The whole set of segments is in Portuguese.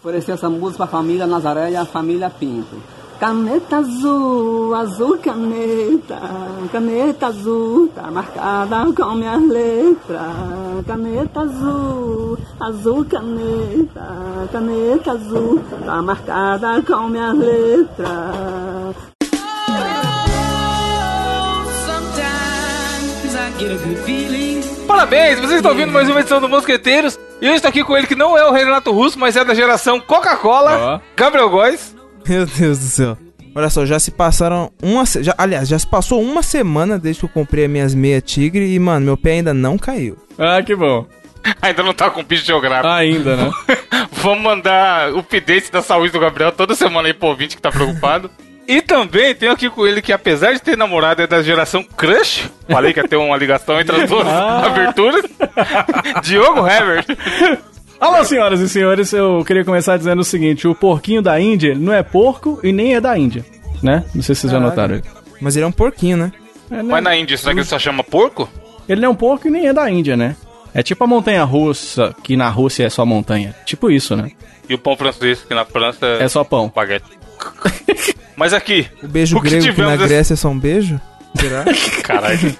Oferecer essa música pra família Nazaré e a família Pinto. Caneta azul, azul caneta, caneta azul, tá marcada com minhas letras. Caneta azul, azul caneta, caneta azul, tá marcada com minhas letras. Parabéns, vocês estão ouvindo mais uma edição do Mosqueteiros. E eu estou aqui com ele que não é o Renato Russo, mas é da geração Coca-Cola, Ó. Gabriel Góes. Meu Deus do céu. Olha só, já se passaram uma. Já, aliás, já se passou uma semana desde que eu comprei as minhas meia tigre e, mano, meu pé ainda não caiu. Ah, que bom. Ainda não tá com piso geográfico. Ainda, né? Vamos mandar o update da saúde do Gabriel toda semana aí pro ouvinte que tá preocupado. E também tenho aqui com ele que, apesar de ter namorado, é da geração Crush. Falei que ia ter uma ligação entre as duas Ah. aberturas. Diogo Herbert. Alô, senhoras e senhores, eu queria começar dizendo o seguinte: o porquinho da Índia ele não é porco e nem é da Índia, né? Não sei se vocês já notaram. Mas ele é um porquinho, né? É, né? Mas na Índia, será que ele só chama porco? Ele não é um porco e nem é da Índia, né? É tipo a montanha russa, que na Rússia é só montanha. Tipo isso, né? E o pão francês, que na França é, É só pão. baguete. Mas aqui, O beijo O que grego que, tivemos na esse- Grécia é só um beijo? Será? caralho.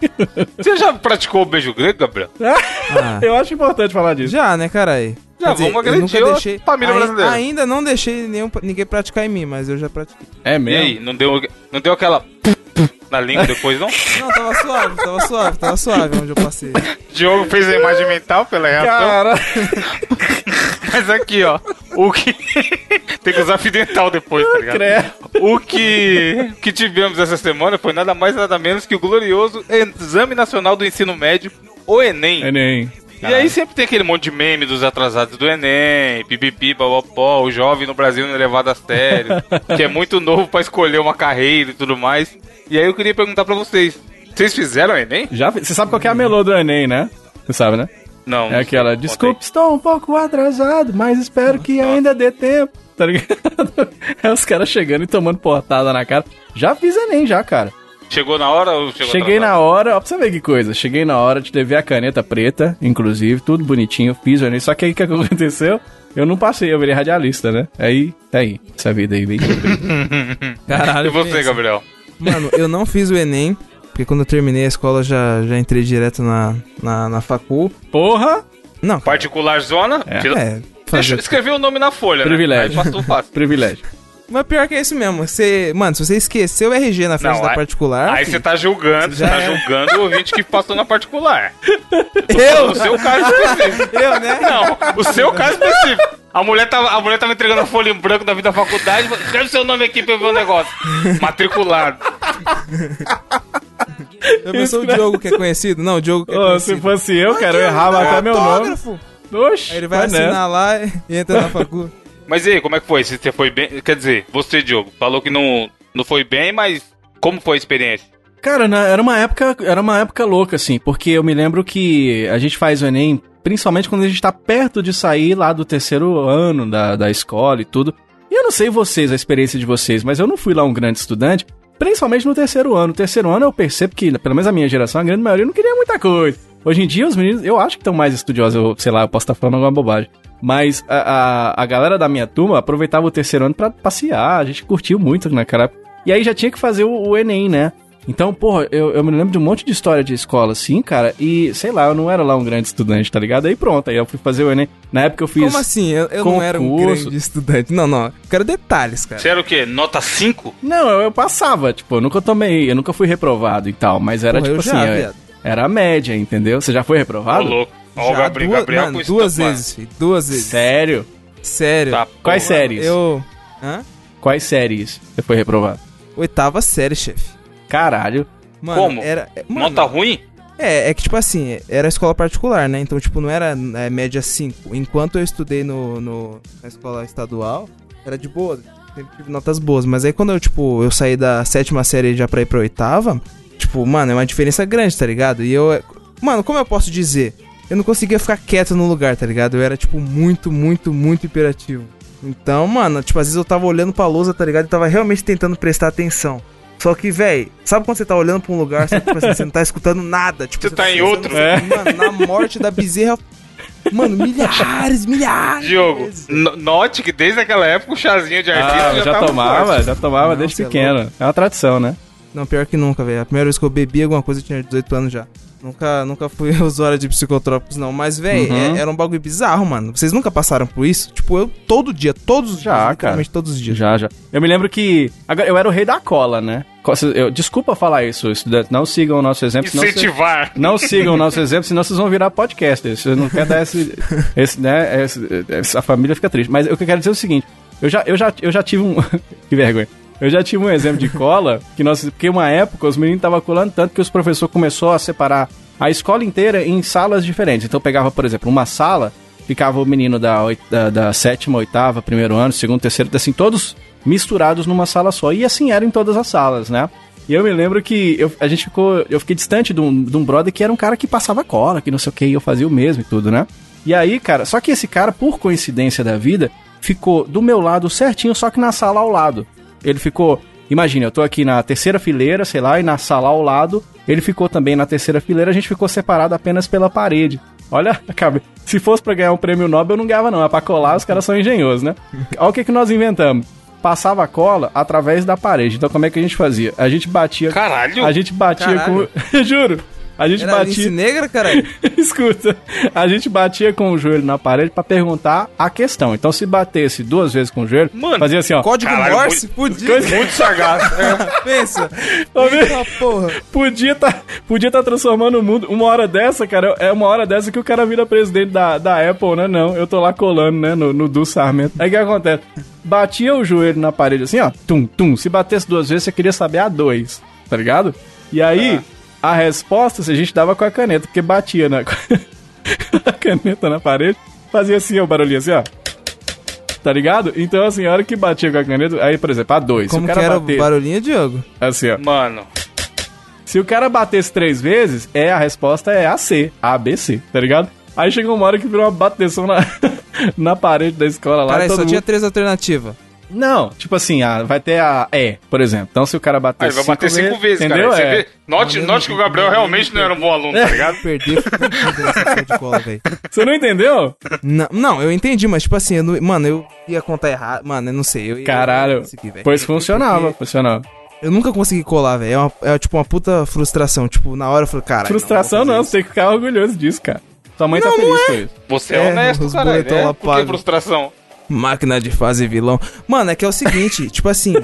Você já praticou o beijo grego, Gabriel? Ah, Eu acho importante falar disso. já, né, carai? Já, vamos agredir a família ai- brasileira. Ainda não deixei nenhum, ninguém praticar em mim, mas eu já pratiquei. É E mesmo? aí, não deu, não deu aquela na língua depois, não? Não, tava suave, tava suave, tava suave onde eu passei. Diogo fez a imagem mental pela reação. Cara, Mas aqui, ó. O que. Tem que usar fio dental depois, tá ligado? O que, que tivemos essa semana foi nada mais nada menos que o glorioso Exame Nacional do Ensino Médio, o Enem. Enem. E aí sempre tem aquele monte de meme dos atrasados do Enem, pipipi, babapó, o jovem no Brasil não é levado a sério, que é muito novo pra escolher uma carreira e tudo mais. E aí eu queria perguntar pra vocês, vocês fizeram o Enem? Já, você sabe qual que é a melô do Enem, né? Você sabe, né? Não. É aquela, desculpe, estou um pouco atrasado, mas espero que ainda dê tempo, tá ligado? É os caras chegando e tomando portada na cara. Já fiz Enem, já, cara. Chegou na hora ou chegou Cheguei atrasado? na hora, ó, pra você ver que coisa. Cheguei na hora, te levei a caneta preta, inclusive, tudo bonitinho, fiz o Enem. Só que aí o que aconteceu? Eu não passei, eu virei radialista, né? Aí, tá aí, essa vida aí, bem Caralho. E você, pensa. Gabriel? Mano, eu não fiz o Enem, porque quando eu terminei a escola já, já entrei direto na, na, na facul. Porra! Não, cara, Particular zona? É. É, Deixa, escreveu o nome na folha, Privilégio. né? Aí passou fácil. Privilégio. Mas pior que é isso mesmo. Você, mano, se você esqueceu o RG na frente Não, da aí- particular. Aí você tá julgando, você tá é. julgando o ouvinte que passou na particular. Eu? O seu caso específico. Eu, né? Não, o seu caso específico. A mulher tava, a mulher tava entregando a folha em branco da vida da faculdade. Escreve seu nome aqui pra eu ver o negócio. Matriculado. Eu pensou o Diogo que é conhecido? Não, o Diogo que é Ô, conhecido. se fosse eu, cara, eu errava dá até meu nome. Oxi, Aí ele vai assinar lá e entra na facul. Mas e aí, como é que foi? Se Você foi bem? Quer dizer, você, Diogo, falou que não, não foi bem, mas como foi a experiência? Cara, na- era uma época, era uma época louca, assim, porque eu me lembro que a gente faz o Enem, principalmente quando a gente tá perto de sair lá do terceiro ano da, da escola e tudo. E eu não sei vocês, a experiência de vocês, mas eu não fui lá um grande estudante, principalmente no terceiro ano. No terceiro ano eu percebo que, pelo menos a minha geração, a grande maioria não queria muita coisa. Hoje em dia, os meninos, eu acho que estão mais estudiosos, eu, sei lá, eu posso estar falando alguma bobagem. Mas a, a, a galera da minha turma aproveitava o terceiro ano pra passear, a gente curtiu muito naquela época. E aí já tinha que fazer o, o Enem, né? Então, porra, eu, eu me lembro de um monte de história de escola assim, cara, e sei lá, eu não era lá um grande estudante, tá ligado? Aí pronto, aí eu fui fazer o Enem. Na época eu fiz. Como assim? Eu, eu não era um grande estudante. Não, não. Eu quero detalhes, cara. Você era o quê? Nota 5? Não, eu, eu passava, tipo, eu nunca tomei, eu nunca fui reprovado e tal, mas era Porra, tipo eu assim. Era a média, entendeu? Você já foi Ô, reprovado? louco. Ó, o Gabriel, duas, Gabriel mano, duas vezes, filho. Duas vezes. Sério? Sério. Tá, Quais porra. séries? Eu. Hã? Quais séries você foi reprovado? Oitava série, chefe. Caralho. Mano, Como? Era, é, mano, Nota ruim? É, é que tipo assim, era escola particular, né? Então, tipo, não era é, média 5. Enquanto eu estudei no, no- na escola estadual, era de boa, sempre tive notas boas. Mas aí quando eu, tipo, eu saí da sétima série já pra ir pra oitava, tipo, mano, é uma diferença grande, tá ligado? E eu. Mano, como eu posso dizer? Eu não conseguia ficar quieto no lugar, tá ligado? Eu era, tipo, muito, muito, muito imperativo. Então, mano, tipo, às vezes eu tava olhando pra lousa, tá ligado? E tava realmente tentando prestar atenção. Só que, véi, sabe quando você tá olhando pra um lugar, só que, tipo assim, você não tá escutando nada? Tipo, Você tá em pensando, outro. assim, Mano, na morte da bezerra Mano, milhares, milhares. Diogo, no- note que desde aquela época o chazinho de artista Ah, já, já, tomava, forte. já tomava Não, desde é pequeno. É uma tradição, né? Não, pior que nunca, velho. A primeira vez que eu bebi alguma coisa eu tinha 18 anos já. Nunca, nunca fui usuário de psicotrópicos, não. Mas, velho, Uhum. era um bagulho bizarro, mano. Vocês nunca passaram por isso? Tipo, eu todo dia, todos os Já, dias, cara. literalmente todos os dias. Já, já. Eu me lembro que. Agora, eu era o rei da cola, né? Eu- desculpa falar isso, estudantes. Não sigam o nosso exemplo. senão cê- Incentivar. Não sigam o nosso exemplo, senão vocês vão virar podcasters. Você não quer dar esse. esse né, esse- essa família fica triste. Mas o que eu quero dizer é o seguinte: eu já, eu já, eu já tive um. que vergonha. Eu já tive um exemplo de cola, que nós, porque uma época os meninos estavam colando tanto que os professores começou a separar a escola inteira em salas diferentes. Então pegava, por exemplo, uma sala, ficava o menino da, da, da sétima, oitava, primeiro ano, segundo, terceiro, assim, todos misturados numa sala só. E assim era em todas as salas, né? E eu me lembro que eu, a gente ficou. Eu fiquei distante de um, de um brother que era um cara que passava cola, que não sei o que, e eu fazia o mesmo e tudo, né? E aí, cara, só que esse cara, por coincidência da vida, ficou do meu lado certinho, só que na sala ao lado. Ele ficou. Imagina, eu tô aqui na terceira fileira, sei lá, e na sala ao lado, ele ficou também na terceira fileira, a gente ficou separado apenas pela parede. Olha, cabe. Se fosse pra ganhar um prêmio Nobel, eu não ganhava, não. É pra colar, os caras são engenhosos, né? Olha o que, que nós inventamos. Passava a cola através da parede. Então, como é que a gente fazia? A gente batia. Caralho. A gente batia Caralho. com. Juro. A gente Era batia. Negra, caralho? Escuta, a gente batia com o joelho na parede pra perguntar a questão. Então, se batesse duas vezes com o joelho, Mano, fazia assim, ó. Código Caralho, Morse? Podia. Muito sagaz. É. Pensa. Eita porra. Podia tá, podia tá transformando o mundo. Uma hora dessa, cara, é uma hora dessa que o cara vira presidente da, da Apple, né? Não, eu tô lá colando, né? No, no do Sarmento. Aí o que acontece? Batia o joelho na parede assim, ó. Tum, tum. Se batesse duas vezes, você queria saber a dois, tá ligado? E aí, a resposta a gente dava com a caneta, porque batia na a caneta na parede, fazia assim, ó, o barulhinho assim, ó. Tá ligado? Então, assim, a hora que batia com a caneta, aí, por exemplo, a dois. Como se o que cara era bater, o barulhinho, Diogo? assim, ó. Mano, Se o cara batesse três vezes, é a resposta é AC, ABC, tá ligado? Aí chegou uma hora que virou uma bateção na, na parede da escola lá. Cara, e todo só tinha mundo... três alternativas. Não, tipo assim, ah, vai ter a E, por exemplo. Então se o cara bater aí vai bater cinco vezes, entendeu? cara. É. vê- note, note que o Gabriel realmente não era um bom aluno, tá ligado? Perder de cola, velho. Você não entendeu? Não, não, eu entendi, mas tipo assim, eu não- mano, eu ia contar errado. Mano, eu não sei. Eu, ia- eu Caralho. não consegui, velho. Pois funcionava, Porque funcionava. Eu nunca consegui colar, velho. É, é tipo uma puta frustração. Tipo, na hora eu falei, cara. Frustração não, você tem que ficar orgulhoso disso, cara. Sua mãe tá feliz com isso. Você é, É, honesto, boletão É, por que pago. frustração? Máquina de fazer vilão. Mano, é que é o seguinte, tipo assim,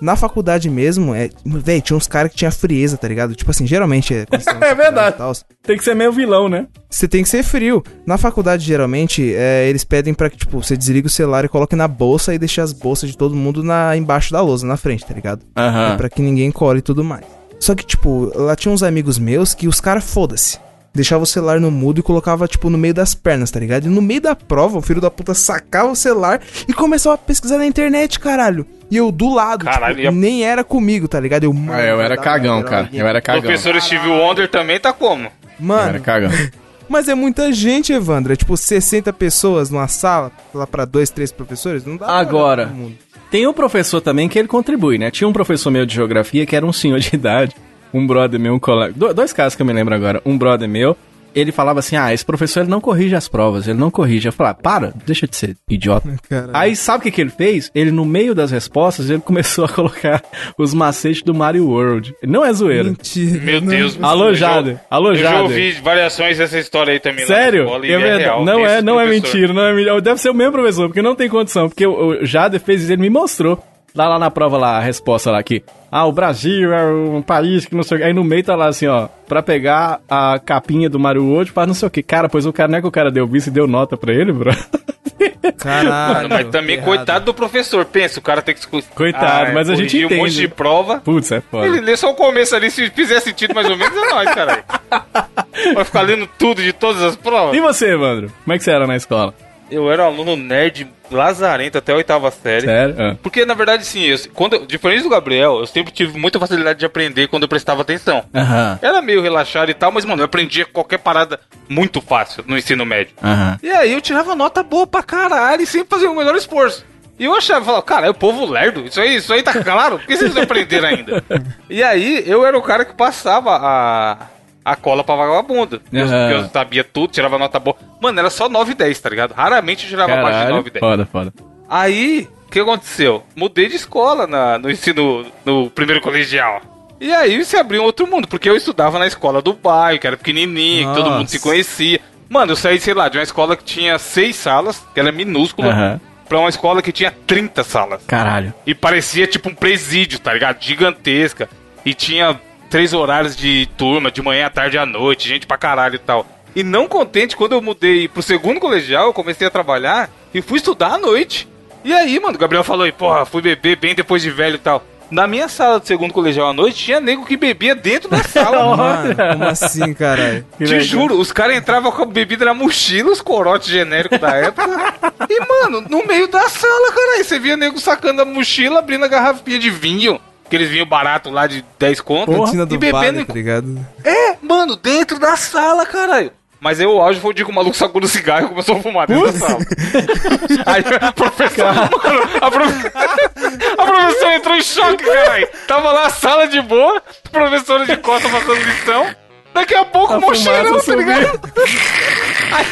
na faculdade mesmo, é, velho, tinha uns caras que tinha frieza, tá ligado? Tipo assim, geralmente é. É verdade. Tem que ser meio vilão, né? Você tem que ser frio. Na faculdade, geralmente, é, eles pedem pra que, tipo, você desligue o celular e coloque na bolsa e deixe as bolsas de todo mundo na, embaixo da lousa, na frente, tá ligado? Aham. Pra que ninguém cole e tudo mais. Só que, tipo, lá tinha uns amigos meus que os caras, foda-se. Deixava o celular no mudo e colocava, tipo, no meio das pernas, tá ligado? E no meio da prova, o filho da puta sacava o celular e começava a pesquisar na internet, caralho. E eu do lado, Caralho, tipo, e a- nem era comigo, tá ligado? Eu, Ah, mano, eu era cagão, era cara. alguém. Eu era O cagão. professor Steve Wonder também tá como? Eu Mano, era cagão. mas é muita gente, Evandro. É tipo 60 pessoas numa sala, lá pra dois, três professores. Não dá pra Agora. olhar todo mundo. Tem um professor também que ele contribui, né? Tinha um professor meu de geografia que era um senhor de idade, um brother meu, um colega. do- Dois casos que eu me lembro agora. Um brother meu, ele falava assim: Ah, esse professor ele não corrige as provas, ele não corrige. Eu falava, para, deixa de ser idiota. Caralho. Aí sabe o que, que ele fez? Ele, no meio das respostas, ele começou a colocar os macetes do Mario World. Não é zoeira. Mentira. Meu não. Deus. Jader. Alô, Eu já ouvi variações dessa história aí também. Sério? escola, e É verdade. real. Não é, não é mentira, não é mentira. Deve ser o mesmo professor, porque não tem condição. Porque o, o Jader fez isso, ele me mostrou. Lá, lá na prova, lá, a resposta lá aqui. Ah, o Brasil é um país que não sei o que. Aí no meio tá lá assim, ó. Pra pegar a capinha do Mario World pra não sei o que. Cara, pois o cara não é que o cara deu visto e deu nota pra ele, bro. Caralho. Mano, mas também, errado. coitado do professor. Pensa, o cara tem que. Coitado, mas a gente corrigir um entende. monte de prova. Putz, é foda. Ele lê só o começo ali, se fizer sentido mais ou menos, é nóis, caralho. Vai ficar lendo tudo de todas as provas. E você, Evandro? Como é que você era na escola? Eu era um aluno nerd lazarento até a oitava série. Sério? Ah. Porque, na verdade, sim, eu, quando, eu- diferente do Gabriel, eu sempre tive muita facilidade de aprender quando eu prestava atenção. Aham. Era meio relaxado e tal, mas, mano, eu aprendia qualquer parada muito fácil no ensino médio. Aham. E aí eu tirava nota boa pra caralho e sempre fazia o melhor esforço. E eu achava, falava, cara, é o povo lerdo, isso aí, isso aí tá claro, por que vocês não aprenderam ainda? e aí eu era o cara que passava a, a cola pra vagabundo. Eu, Aham. eu sabia tudo, tirava nota boa. Mano, era só 9 e 10, tá ligado? Raramente eu tirava abaixo de Caralho, 9 e 10. foda, foda. Aí, o que aconteceu? Mudei de escola na- no ensino, no primeiro colegial. E aí se abriu um outro mundo, porque eu estudava na escola do bairro, que era pequenininha, que todo mundo se conhecia. Mano, eu saí, sei lá, de uma escola que tinha seis salas, que era minúscula, Aham. pra uma escola que tinha 30 salas. Caralho. E parecia tipo um presídio, tá ligado? Gigantesca. E tinha três horários de turma, de manhã, à tarde e à noite, gente pra caralho e tal. E não contente, quando eu mudei pro segundo colegial, eu comecei a trabalhar e fui estudar à noite. E aí, mano, o Gabriel falou aí, porra, fui beber bem depois de velho e tal. Na minha sala do segundo colegial à noite, tinha nego que bebia dentro da sala, mano. Como assim, caralho? Te legal. juro, os caras entravam com a bebida na mochila, os corotes genéricos da época. e, mano, no meio da sala, cara, você via nego sacando a mochila, abrindo a garrafinha de vinho. Aqueles vinho barato lá de 10 conto. Do e bebendo. bar, tá ligado? É, mano, dentro da sala, caralho. Mas aí o auge foi o dia que o maluco sacou do cigarro e começou a fumar dentro da sala. aí a professora, mano, a, profe- a professora entrou em choque, caralho. Tava lá a sala de boa, professora de costa passando lição. Daqui a pouco, A o mocheirão, fumaça tá ligado? Aí,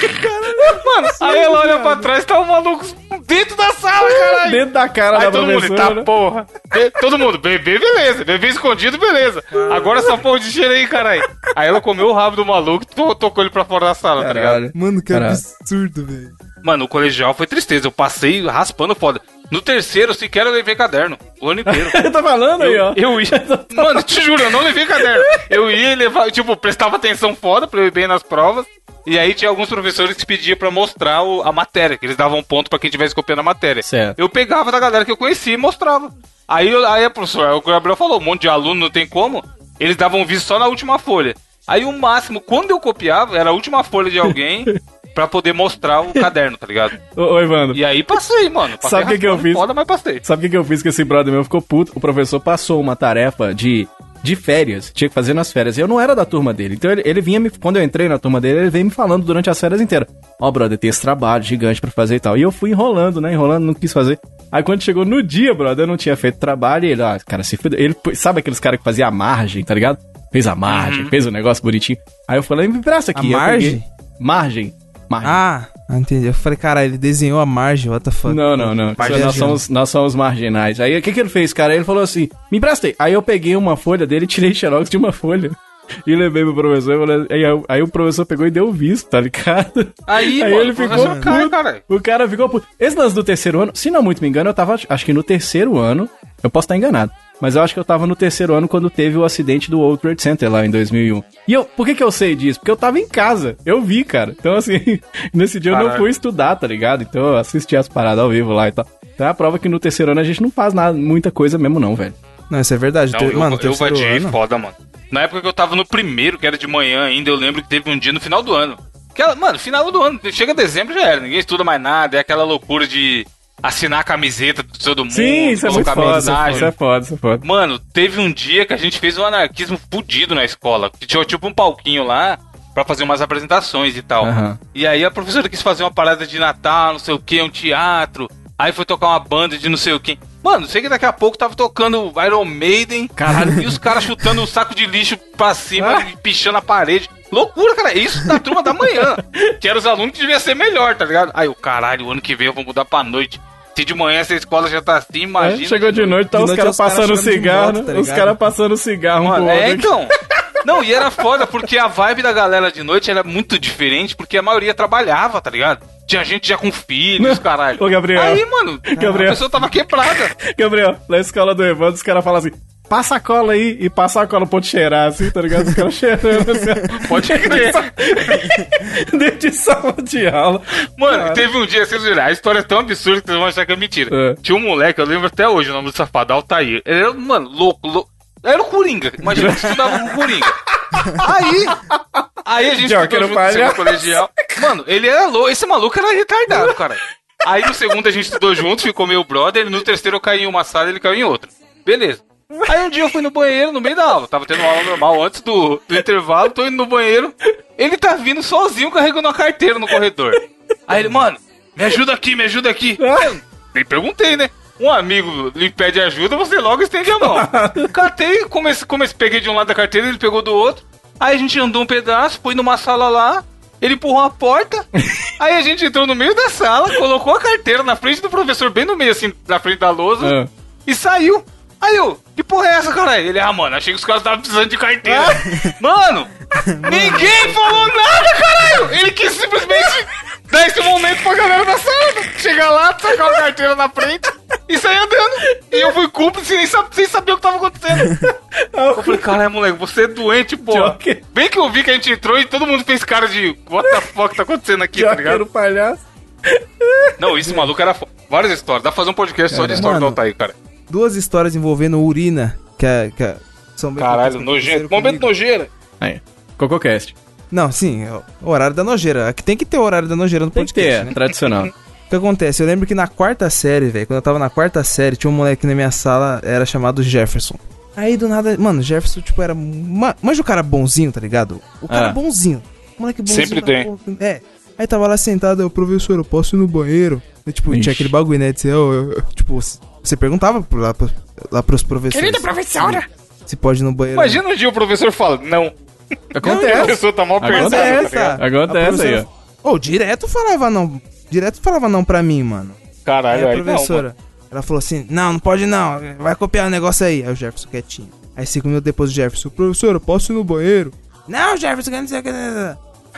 mano, aí ela olha pra trás, tá o maluco dentro da sala, caralho. Dentro da cara Aí da todo mundo, tá porra. Be- todo mundo, bebê, beleza. Bebê escondido, beleza. Agora essa porra de cheiro aí, caralho. Aí ela comeu o rabo do maluco e to- tocou ele pra fora da sala, tá ligado? Caralho. Mano, que Caralho. absurdo, velho. Mano, o colegial foi tristeza. Eu passei raspando foda. No terceiro, sequer eu levei caderno. O ano inteiro. tá falando aí, ó. Eu ia. Mano, te juro, eu não levei caderno. Eu ia e levava, tipo, prestava atenção foda pra eu ir bem nas provas. E aí tinha alguns professores que pediam pra mostrar o- a matéria, que eles davam um ponto pra quem tivesse copiando a matéria. Certo. Eu pegava da galera que eu conhecia e mostrava. Aí, eu- aí a professora, o Gabriel falou, um monte de aluno não tem como. Eles davam visto só na última folha. Aí o máximo, quando eu copiava, era a última folha de alguém pra poder mostrar o caderno, tá ligado? Ô, ô, Evandro. E aí passei, mano. Passei Sabe o que que eu fiz? Foda, mas passei. Sabe o que, que eu fiz que esse brother meu ficou puto? O professor passou uma tarefa de, de férias, tinha que fazer nas férias. Eu não era da turma dele. Então ele, ele vinha me. Quando eu entrei na turma dele, ele veio me falando durante as férias inteiras. Ó, brother, tem esse trabalho gigante pra fazer e tal. E eu fui enrolando, né? Enrolando, não quis fazer. Aí quando chegou no dia, brother, eu não tinha feito trabalho. E ele, ah, cara, se fudeu. Ele, sabe aqueles caras que faziam a margem, tá ligado? Fez a margem, fez o negócio bonitinho. Aí eu falei, me presta aqui. A margem? peguei- Margem. Margem. Ah, entendi. Eu falei, cara, ele desenhou a margem, what the fuck. Não, não, não. Nós, viajando. somos, nós somos marginais. Aí o que, que ele fez, cara? Ele falou assim: me emprestei. Aí eu peguei uma folha dele, tirei xerox de uma folha. E levei pro professor. falei- Aí, aí, aí o professor pegou e deu o visto, tá ligado? Aí, Aí mano, ele ficou professor cai, puto. caralho. O cara ficou puto. Esse lance do terceiro ano, se não muito me engano, eu tava, acho que no terceiro ano. Eu posso estar enganado. Mas eu acho que eu tava no terceiro ano quando teve o acidente do World Trade Center lá em 2001. E eu, por que que eu sei disso? Porque eu tava em casa. Eu vi, cara. Então, assim, nesse dia eu não fui estudar, tá ligado? Então eu assisti as paradas ao vivo lá e tal. Então é a prova que no terceiro ano a gente não faz nada, muita coisa mesmo, não, velho. Não, isso é verdade. Não, Te- eu, mano, eu terceiro vadiei ano. foda, mano. Na época que eu tava no primeiro, que era de manhã ainda, eu lembro que teve um dia no final do ano. Aquela, mano, final do ano, chega dezembro já era, ninguém estuda mais nada, é aquela loucura de assinar a camiseta de todo mundo. Sim, isso é muito colocar foda. Isso é foda, isso é foda. Mano, teve um dia que a gente fez um anarquismo fudido na escola. Que tinha tipo um palquinho lá pra fazer umas apresentações e tal. Aham. E aí a professora quis fazer uma parada de Natal, não sei o que, um teatro. Aí foi tocar uma banda de não sei o que. Mano, sei que daqui a pouco tava tocando Iron Maiden. Caralho. E os caras chutando um saco de lixo pra cima Ah. e pichando a parede. Loucura, cara. Isso na turma da manhã. Que era os alunos que devia ser melhor, tá ligado? Aí o caralho, o ano que vem eu vou mudar pra noite. Se de manhã essa escola já tá assim, imagina. É, chegou de noite, tá De os caras passando cigarro, moto, tá? Os caras passando cigarro um Mano, é, então. Não, e era foda, porque a vibe da galera de noite era muito diferente, porque a maioria trabalhava, tá ligado? Tinha gente já com filhos, caralho. Ô, Gabriel. Aí, mano, Gabriel. a pessoa tava quebrada. Gabriel, na escola do Evandro, os caras falam assim: passa a cola aí e passa a cola te cheirar, assim, tá ligado? Os caras cheirando assim. Pode crer. Dentro de sala de aula. Mano, Cara. teve um dia, vocês viram, a história é tão absurda que vocês vão achar que é mentira. É. Tinha um moleque, eu lembro até hoje o nome do safado, Altair. Ele era, mano, louco, louco. Era o Coringa. Imagina que estudava com o Coringa. Aí. Aí a gente estudou junto no colegial. Mano, ele era louco. Esse maluco era retardado, cara. Aí no segundo a gente estudou junto, ficou meu brother. No terceiro eu caí em uma sala ele caiu em outra. Beleza. Aí um dia eu fui no banheiro no meio da aula. Tava tendo aula normal antes do, do intervalo. Tô indo no banheiro. Ele tá vindo sozinho carregando uma carteira no corredor. Aí ele, mano, me ajuda aqui, me ajuda aqui. Eu nem perguntei, né? Um amigo lhe pede ajuda, você logo estende a mão. Catei, comecei, comecei, peguei de um lado da carteira, ele pegou do outro. Aí a gente andou um pedaço, foi numa sala lá, ele empurrou a porta, aí a gente entrou no meio da sala, colocou a carteira na frente do professor, bem no meio, assim, na frente da lousa, Ah. e saiu. Aí eu, que porra é essa, caralho? Ele, ah, mano, achei que os caras estavam precisando de carteira. mano, ninguém falou nada, caralho! Ele quis simplesmente dar esse momento pra galera da sala. Chegar lá, sacar a carteira na frente e sair andando. E eu fui cúmplice sem, sab- sem saber o que tava acontecendo. Eu falei, caralho, moleque, você é doente. Joker. Bem que eu vi que a gente entrou e todo mundo fez cara de what the fuck tá acontecendo aqui, tá ligado? Joker, o palhaço. Não, esse maluco era fo- várias histórias. Dá pra fazer um podcast só de história do Mano. Altair, cara. Duas histórias envolvendo urina, que, é, que é- são bem Caralho, que nojento. Momento comigo. nojeira. Aí, CocoCast. Não, sim, é o horário da nojeira. Aqui tem que ter o horário da nojeira no Tem que podcast, ter, né? tradicional. O que acontece? Eu lembro que na quarta série, velho, quando eu tava na quarta série, tinha um moleque na minha sala, era chamado Jefferson. Aí do nada, mano, Jefferson, tipo, era. Ma... Manja o cara bonzinho, tá ligado? O cara Ah. bonzinho. O moleque bonzinho. Sempre tem. É. Aí tava lá sentado, eu, professor, eu posso ir no banheiro? E, tipo, Ixi. tinha aquele bagulho, né? De ser, eu- eu- tipo, você perguntava lá, lá pros professores. Querida professora! Se pode ir no banheiro. Imagina um dia o professor fala, não. A Acontece. pessoa tá mal Acontece. pensada, tá Acontece, a Acontece aí, professora- Ô, direto falava não. Direto falava não pra mim, mano. Aí Caralho, a aí não, professora, ela falou assim: Não, não pode não, vai copiar o negócio aí. Aí o Jefferson quietinho. Aí cinco minutos depois o Jefferson, professor, eu posso ir no banheiro? Não, Jefferson, que não sei o que.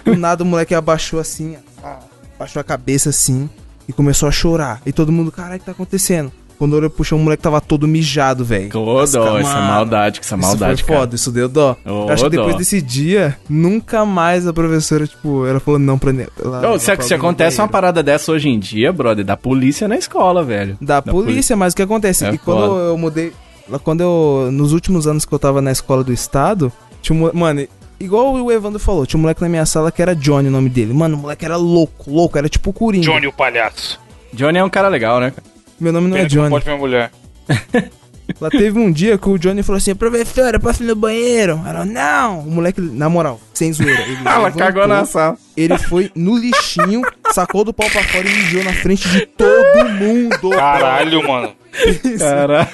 Do nada o moleque abaixou assim, ó, abaixou a cabeça assim e começou a chorar. E todo mundo, caralho, o que tá acontecendo? Quando eu puxei, o moleque tava todo mijado, velho. Dó, isso é mano, maldade, que isso é maldade, isso foi cara. foda, isso deu dó. Ô, eu acho que depois dó. desse dia, nunca mais a professora, tipo, ela falou não pra ela. Ô, se, se acontece uma parada dessa hoje em dia, brother, da polícia na escola, velho. Da, polícia, mas o que acontece? É e quando foda. eu mudei. Quando eu. Nos últimos anos que eu tava na escola do estado, tinha um. Mano, igual o Evandro falou, tinha um moleque na minha sala que era Johnny o nome dele. Mano, o moleque era louco, louco, era tipo o Coringa. Johnny o palhaço. Johnny é um cara legal, né? cara? Meu nome não Pena é que não Johnny. pode minha mulher. Lá teve um dia que o Johnny falou assim: professora, posso ir no banheiro? Ela, não! O moleque, na moral, sem zoeira. Ele Ela levantou, cagou na sala. Ele foi no lixinho, sacou do pau pra fora e mijou na frente de todo mundo. Caralho, mano. Cara.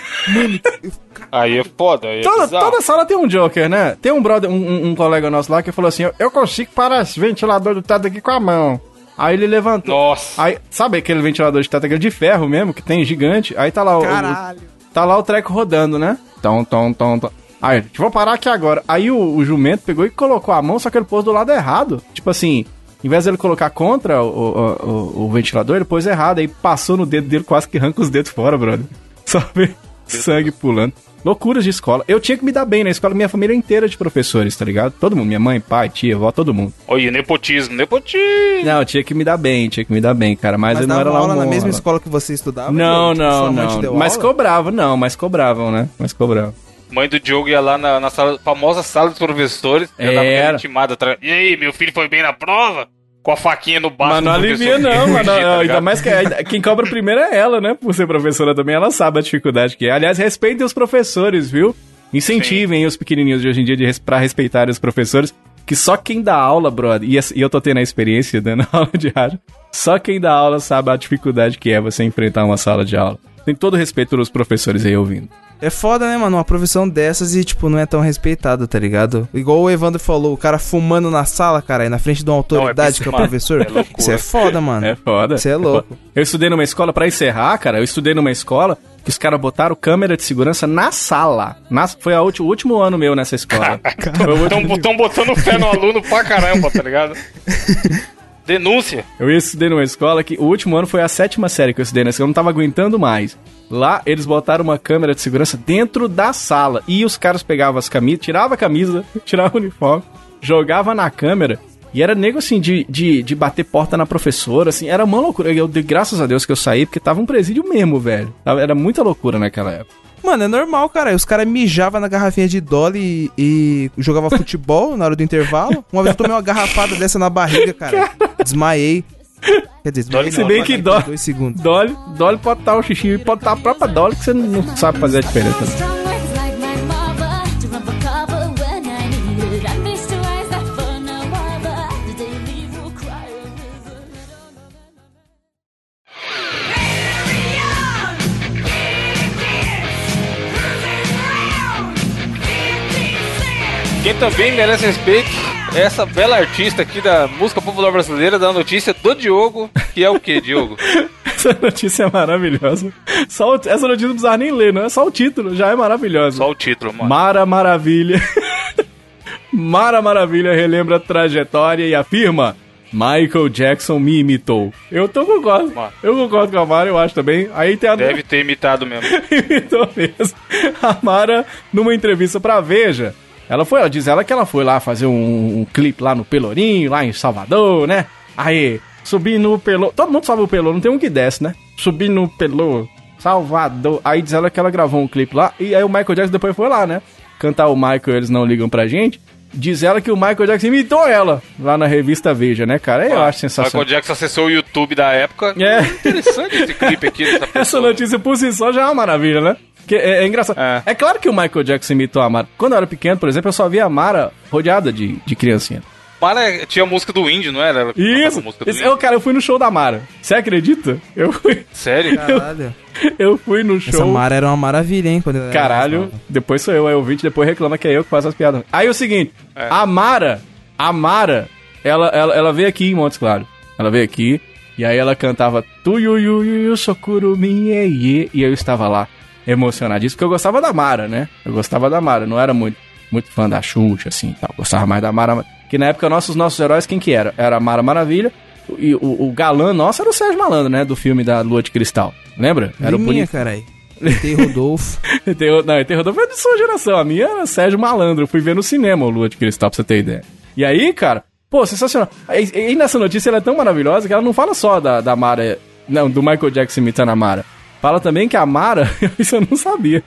Aí é foda. Aí é Toda, toda sala tem um Joker, né? Tem um brother, um, um- um colega nosso lá que falou assim: Eu consigo parar esse ventilador do teto aqui com a mão. Aí ele levantou. Nossa. Aí, sabe aquele ventilador de teto aquele de ferro mesmo, que tem gigante? Aí tá lá o. Caralho. o- tá lá o treco rodando, né? Tom, tom, tom, tom. Aí, vou parar aqui agora. Aí o, o jumento pegou e colocou a mão, só que ele pôs do lado errado. Tipo assim, em vez dele colocar contra o, o, o- o ventilador, ele pôs errado. Aí passou no dedo dele, quase que arranca os dedos fora, brother. Só vê sangue pulando. Loucuras de escola. Eu tinha que me dar bem na escola, minha família inteira de professores, tá ligado? Todo mundo, minha mãe, pai, tia, avó, todo mundo. Olha, nepotismo, nepotismo. Não, eu tinha que me dar bem, tinha que me dar bem, cara. Mas, Mas eu não dava era lá aula na mesma aluno. escola que você estudava? Não, não, não. deu Mas aula? cobravam, não, mas cobravam, né? Mas cobravam. Mãe do Diogo ia lá na, na sala, famosa sala dos professores. Dava Era. aquela intimada atrás. E aí, meu filho foi bem na prova? Com a faquinha no baço Mas não alivia, não, mano. Tá Ainda mais que ainda- quem cobra primeiro é ela, né? Por ser professora também, ela sabe a dificuldade que é. Aliás, respeitem os professores, viu? Incentivem os pequenininhos de hoje em dia de, pra respeitarem os professores. Que só quem dá aula, brother, e, e eu tô tendo a experiência dando aula de rádio, só quem dá aula sabe a dificuldade que é você enfrentar uma sala de aula. Tem todo respeito pelos professores aí ouvindo. É foda, né, mano? Uma profissão dessas e, tipo, não é tão respeitado, tá ligado? Igual o Evandro falou, o cara fumando na sala, cara, aí na frente de uma autoridade que é o professor. é. Isso é foda, mano. É foda. Isso é louco. Eu estudei numa escola, pra encerrar, cara, eu estudei numa escola que os caras botaram câmera de segurança na sala. Na, foi a ulti- o último ano meu nessa escola. Estão botando fé no aluno pra caramba, tá ligado? Denúncia. Eu estudei numa escola que o último ano foi a sétima série que eu estudei escola, eu não tava aguentando mais. Lá eles botaram uma câmera de segurança dentro da sala e os caras pegavam as camisas, tiravam a camisa, tiravam o uniforme, jogava na câmera e era nego assim de, de, de bater porta na professora, assim, era uma loucura. Eu graças a Deus que eu saí porque tava um presídio mesmo, velho. Era muita loucura naquela época. Mano, é normal, cara. Os caras mijavam na garrafinha de Dolly e, e jogava futebol na hora do intervalo. Uma vez eu tomei uma garrafada dessa na barriga, cara. Desmaiei. Quer dizer, desmaiei Se bem que por Dois segundos. Dolly, Dolly pode estar o xixi e pode estar a própria Dolly que você não sabe fazer a diferença. Também merece respeito essa bela artista aqui da música popular brasileira, da notícia do Diogo, que é o que, Diogo? Essa notícia é maravilhosa. Só o- essa notícia não precisa nem ler, não é só o título, já é maravilhosa. Só o título, mano. Mara Maravilha. Mara Maravilha relembra a trajetória e afirma: Michael Jackson me imitou. Eu tô concordo. Mano. Eu concordo com a Mara, eu acho também. Aí tem a. Deve ter imitado mesmo. imitou mesmo. A Mara, numa entrevista pra Veja, ela foi, ela diz ela que ela foi lá fazer um, um clipe lá no Pelourinho, lá em Salvador, né? Aí, subi no Pelô. Todo mundo sabe o Pelô, não tem um que desce, né? Subi no Pelô, Salvador. Aí diz ela que ela gravou um clipe lá. E aí o Michael Jackson depois foi lá, né? Cantar o Michael, eles não ligam pra gente. Diz ela que o Michael Jackson imitou ela lá na revista Veja, né, cara? Eu acho Michael sensacional. Jackson acessou o YouTube da época. É. Interessante esse clipe aqui pessoa. Essa notícia por si só já é uma maravilha, né? Que é, é engraçado. É. É. claro que o Michael Jackson imitou a Mara. Quando eu era pequeno, por exemplo, eu só via a Mara rodeada de, de criancinha. Mara tinha a música do índio, não era? Ela Isso! Esse- eu, cara, eu fui no show da Mara. Você acredita? Eu fui, Sério? Caralho. eu fui no show. Essa Mara era uma maravilha, hein? Quando Caralho, depois sou eu, aí o ouvinte depois reclama que é eu que faço as piadas. Aí o seguinte, É. a Mara, a Mara, ela, ela, ela veio aqui em Montes Claros. Ela veio aqui, e aí ela cantava Tu yu yu yu yu sokurumi ye ye", e eu estava lá emocionadíssimo, porque eu gostava da Mara, né? Eu gostava da Mara, não era muito, muito fã da Xuxa, assim, tal. Gostava mais da Mara, que na época nossos, nossos heróis, quem que era? Era a Mara Maravilha, e o, o galã nosso era o Sérgio Malandro, né? Do filme da Lua de Cristal. Lembra? Era o Liminha, bonito. caralho. Tem Rodolfo. ET, não, ET Rodolfo é de sua geração. A minha era Sérgio Malandro. Eu fui ver no cinema o Lua de Cristal, pra você ter ideia. E aí, cara, pô, sensacional. E, e nessa notícia ela é tão maravilhosa que ela não fala só da, da Mara, não, do Michael Jackson imitando a Mara. Fala também que a Mara, isso eu não sabia.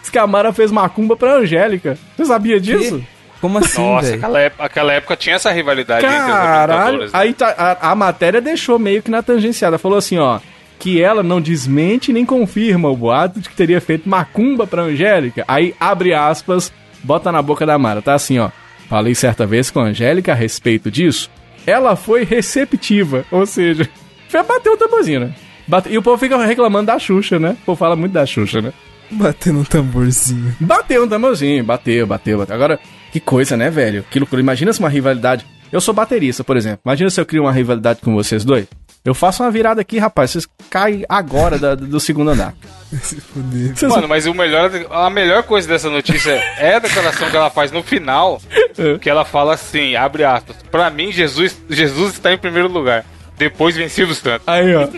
Diz que a Mara fez macumba pra Angélica. Você sabia disso? Como assim, Nossa, aquela época, aquela época tinha essa rivalidade entre as Caralho. apresentadoras. né? Aí tá, a, a matéria deixou meio que na tangenciada. Falou assim, ó. Que ela não desmente nem confirma o boato de que teria feito macumba pra Angélica. Aí abre aspas, bota na boca da Mara. Tá assim, ó. Falei certa vez com a Angélica a respeito disso. Ela foi receptiva. Ou seja, foi bater o tamborzinho, né? Bate- E o povo fica reclamando da Xuxa, né? O povo fala muito da Xuxa, né? Batendo um tamborzinho. Bateu um tamborzinho, bateu, bateu, bateu. Agora, que coisa, né, velho? Que loucura. Imagina se uma rivalidade. Eu sou baterista, por exemplo. Imagina se eu crio uma rivalidade com vocês dois. Eu faço uma virada aqui, rapaz. Vocês caem agora da- do segundo andar. Se fuder. Vocês- Mano, mas o melhor, a melhor coisa dessa notícia é a declaração que ela faz no final, É. que ela fala assim, abre aspas, pra mim Jesus, Jesus está em primeiro lugar. Depois venci o Santos. Aí, ó.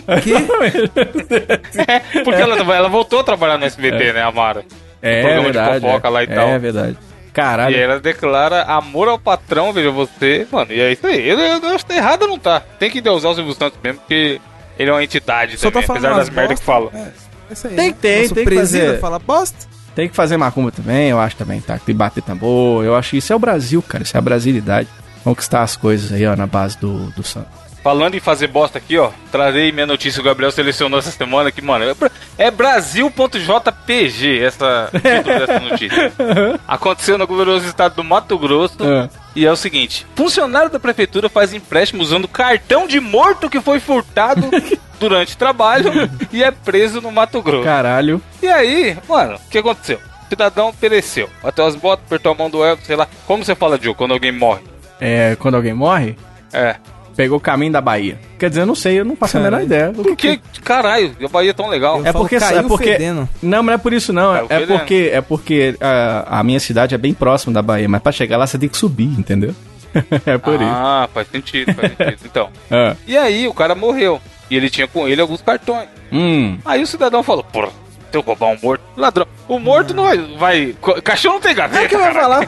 É, porque ela, ela voltou a trabalhar no SBT, né, a Mara? É programa de verdade. e é, tal. É verdade. E Caralho. aí ela declara amor ao patrão, veja você. Mano, e é isso aí. Eu, eu, eu acho que tá errado não tá. Tem que usar o Silvio Santos mesmo, porque ele é uma entidade Só também, tá falando apesar das merdas que fala. É, isso aí, Tem né? que ter, Nosso tem que fazer. fala bosta. Tem que fazer macumba também, eu acho também, tá? Tem que bater tambor. Eu acho que isso é o Brasil, cara. Isso é a brasilidade. Conquistar as coisas aí, ó, na base do, do Santos. Falando em fazer bosta aqui, ó. Trazei minha notícia, o Gabriel selecionou essa semana que, mano, é, é Brasil.jpg essa dessa notícia. Aconteceu no glorioso estado do Mato Grosso. Ah. E é o seguinte: funcionário da prefeitura faz empréstimo usando cartão de morto que foi furtado durante trabalho e é preso no Mato Grosso. Caralho. E aí, mano, o que aconteceu? O cidadão pereceu. Bateu as botas, apertou a mão do elfo, sei lá. Como você fala, Joe, quando alguém morre? É, quando alguém morre, É. pegou o caminho da Bahia. Quer dizer, eu não sei, eu não faço a menor ideia. O Por que? Caralho, a Bahia é tão legal. Eu É falo, porque, caiu é porque fedendo. não, mas não é por isso não. Caiu É fedendo. porque é porque a, a minha cidade é bem próxima da Bahia, mas pra chegar lá você tem que subir, entendeu? é por isso. Ah, faz sentido, faz sentido. Então. Ah. E aí, o cara morreu. E ele tinha com ele alguns cartões. Hum. Aí o cidadão falou, porra, se eu roubar um morto, ladrão. O morto não vai. vai cachorro não tem gaveta. É que caralho. falar.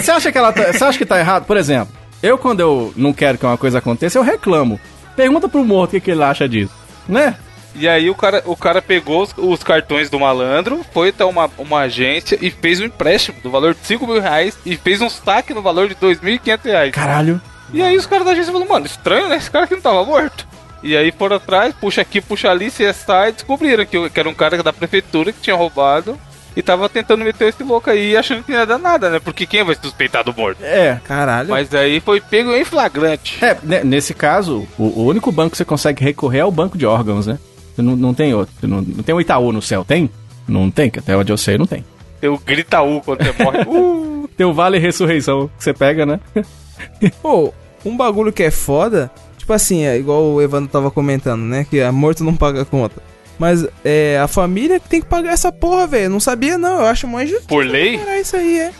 Você acha que ela tá, você acha que tá errado? Por exemplo, eu quando eu não quero que uma coisa aconteça, eu reclamo. Pergunta pro morto o que, que ele acha disso, né? E aí o cara, o cara pegou os, os cartões do malandro, foi até uma, uma agência e fez um empréstimo do valor de 5 mil reais e fez um saque no valor de 2.500 reais. Caralho. E aí os caras da agência falaram, mano, estranho, né? Esse cara aqui não tava morto. E aí foram atrás, puxa aqui, puxa ali, CSI, e descobriram que, que era um cara da prefeitura que tinha roubado e tava tentando meter esse louco aí achando que não ia dar nada, né? Porque quem vai suspeitar do morto? É. Caralho. Mas aí foi pego em flagrante. É, né, nesse caso, o, o único banco que você consegue recorrer é o banco de órgãos, né? Você Não, não tem outro. Não, não tem o Itaú no céu, tem? Não tem, que até onde eu sei não tem. Eu grita U quando você morre. Uh! Tem o Vale Ressurreição que você pega, né? Pô, um bagulho que é foda, tipo assim, é igual o Evandro tava comentando, né? Que a morto não paga conta. Mas é a família que tem que pagar essa porra, velho. Eu Não sabia, não. Eu acho mais justo. Por lei? Cara, isso aí é.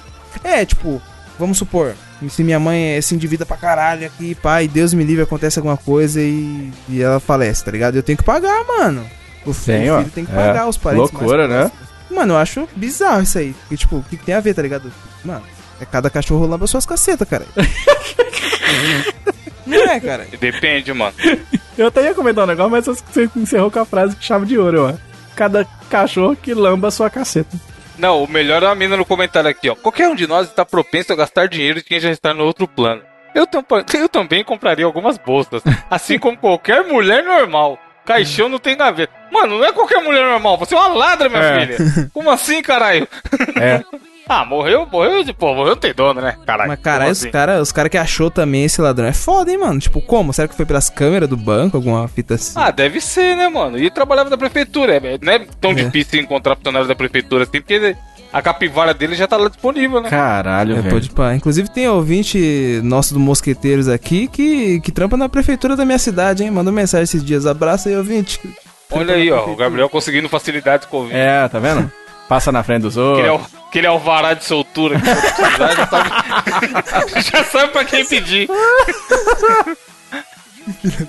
É, tipo, vamos supor, se minha mãe é, se endivida pra caralho aqui, pai, Deus me livre, acontece alguma coisa e, e ela falece, tá ligado? Eu tenho que pagar, mano. O filho, Tem, o filho tem que É, pagar os parentes. loucura, né? Mano, eu acho bizarro isso aí. Porque, tipo, o que, que tem a ver, tá ligado? Mano, é cada cachorro lamba suas cacetas, cara. Não é, cara? Depende, mano. Eu até ia comentar um negócio, mas você encerrou com a frase que chave de ouro, ó. Cada cachorro que lamba a sua caceta. Não, o melhor é a mina no comentário aqui, ó. Qualquer um de nós está propenso a gastar dinheiro de quem já está no outro plano. Eu, eu também compraria algumas bolsas, assim como qualquer mulher normal. Caixão não tem gaveta. Mano, não é qualquer mulher normal, você é uma ladra, minha É. filha. Como assim, caralho? É. Ah, morreu, morreu, de pô, morreu não tem dono, né? Caralho. Mas, caralho, como os assim? caras os cara que achou também esse ladrão é foda, hein, mano? Tipo, como? Será que foi pelas câmeras do banco, alguma fita assim? Ah, deve ser, né, mano? E trabalhava na prefeitura. É, não é tão É. difícil encontrar funcionário da prefeitura assim, porque a capivara dele já tá lá disponível, né? Caralho, É, velho. pode pá. Inclusive tem ouvinte nosso do Mosqueteiros aqui que, que trampa na prefeitura da minha cidade, hein? Mandou mensagem esses dias. Abraço aí, ouvinte. Olha aí, ó, o Gabriel conseguindo facilidades com o vídeo. É, tá vendo? Passa na frente dos Aquele, outros. Aquele alvará de soltura que você precisar, já sabe, já sabe pra quem pedir.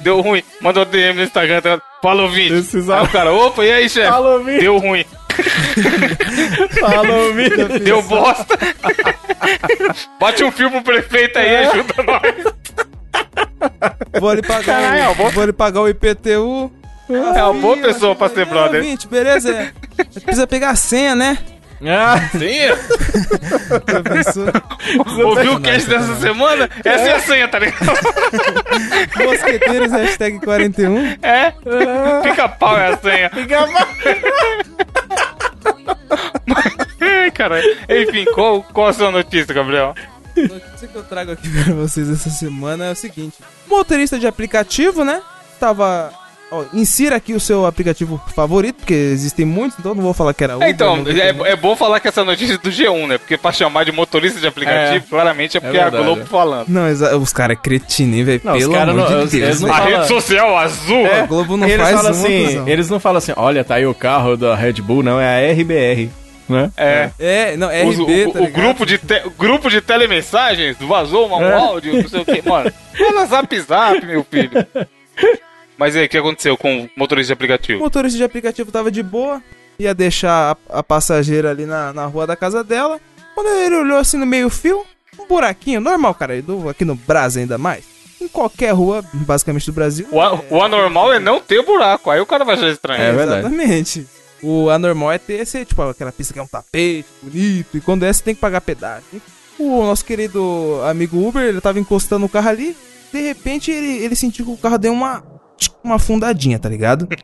Deu ruim. Mandou DM no Instagram. Tá, Fala ouvinte. Esses Aí o cara, opa, e aí, chefe? Fala, ouvinte. Deu ruim. Falou, Vini. Deu bosta. Bate um fio pro prefeito aí, É. ajuda nós. Vou lhe pagar, Caralho, é o, boa- vou lhe pagar o IPTU. É uma boa pessoa pra ser brother. Ouvinte, beleza? É. Precisa pegar a senha, né? Ah, Sim. Professor. Ouviu o cast dessa semana? Essa é a senha, tá ligado? Mosqueteiros, hashtag 41. É. Pica-pau é a senha. Ai, cara. Enfim, qual, qual a sua notícia, Gabriel? A notícia que eu trago aqui pra vocês essa semana é o seguinte: motorista de aplicativo, né? Tava. Ó, insira aqui o seu aplicativo favorito, porque existem muitos, então não vou falar que era Uber. então, não é, é bom falar que essa notícia é do G1, né? Porque pra chamar de motorista de aplicativo, É. claramente é porque é, a verdade. Globo falando. Não, os caras é cretino, hein, velho? Não, Pelo cara amor não- de Deus. eles não A fala- rede social azul. A Globo não eles faz falam assim, eles não falam assim, olha, tá aí o carro da Red Bull, não, é a RBR, né? É. É, não, Os- RB, o, tá o grupo, de te- o grupo de telemensagens vazou um É. áudio, não sei o que. Mano, fala zap zap, meu filho. Mas e aí, o que aconteceu com o motorista de O aplicativo? motorista de aplicativo tava de boa, ia deixar a, a passageira ali na, na rua da casa dela. Quando ele olhou assim no meio-fio, um buraquinho, normal, cara, aqui no Brasil ainda mais. Em qualquer rua, basicamente do Brasil. O, a- o anormal é não ter buraco, aí o cara vai achar estranho. É verdade. Exatamente. O anormal é ter esse, tipo, aquela pista que é um tapete bonito, e quando é, você tem que pagar pedágio. O nosso querido amigo Uber, ele tava encostando o carro ali, de repente ele, ele sentiu que o carro deu uma, uma afundadinha, tá ligado?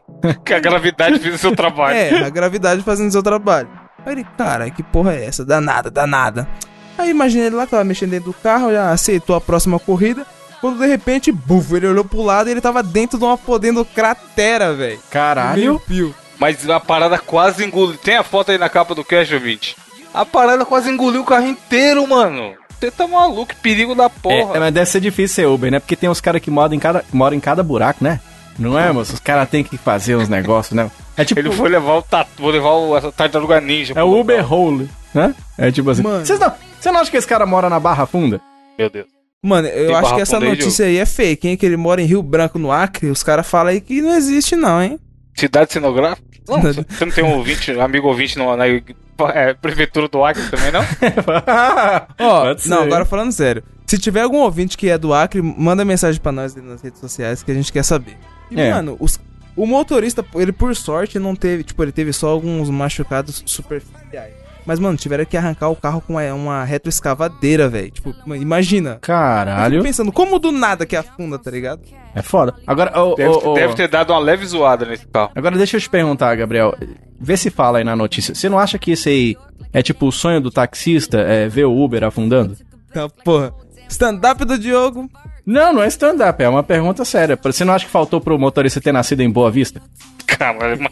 Que a gravidade fez o seu trabalho. É, a gravidade fazendo seu trabalho. Aí ele, cara, que porra é essa? Danada, danada. Aí imaginei ele lá que tava mexendo dentro do carro, já aceitou a próxima corrida. Quando de repente, bufo, ele olhou pro lado e ele tava dentro de uma podendo cratera, velho. Caralho. Meio-fio. Mas a parada quase engoliu. Tem a foto aí na capa do Cash, ouvinte? A parada quase engoliu o carro inteiro, mano. Você tá maluco, que perigo da É, porra. é, mas deve ser difícil ser Uber, né? Porque tem uns caras que moram em, cada, moram em cada buraco, né? Não é, moço? Os caras têm que fazer uns negócios, né? É tipo. Ele foi levar o tatu, vou levar o, essa tartaruga ninja. É o. Uber Hole, né? É tipo assim. Mano. Vocês não, você não acha que esse cara mora na Barra Funda? Meu Deus. Mano, eu Tem acho que essa funda aí, notícia aí é fake, hein? Que ele mora em Rio Branco, no Acre. Os caras falam aí que não existe, não, hein? Cidade cenográfica? Não, você não tem um ouvinte, amigo ouvinte no- na é, prefeitura do Acre também, não? Ó, não, agora falando sério. Se tiver algum ouvinte que é do Acre, manda mensagem pra nós nas redes sociais que a gente quer saber. E, É. mano, os- o motorista, ele por sorte não teve, tipo, ele teve só alguns machucados superficiais. Mas, mano, tiveram que arrancar o carro com uma, uma retroescavadeira, velho. Tipo, mano, imagina. Eu Caralho. pensando, como do nada que afunda, tá ligado? É foda. Agora, ô, Deve, ô, ô, deve ter dado uma leve zoada nesse carro. agora deixa eu te perguntar, Gabriel. Vê se fala aí na notícia. Você não acha que isso aí é tipo o sonho do taxista, é ver o Uber afundando? Então, porra. Stand-up do Diogo. Não, não é stand-up, é uma pergunta séria. Você não acha que faltou pro motorista ter nascido em Boa Vista? Cara, mas-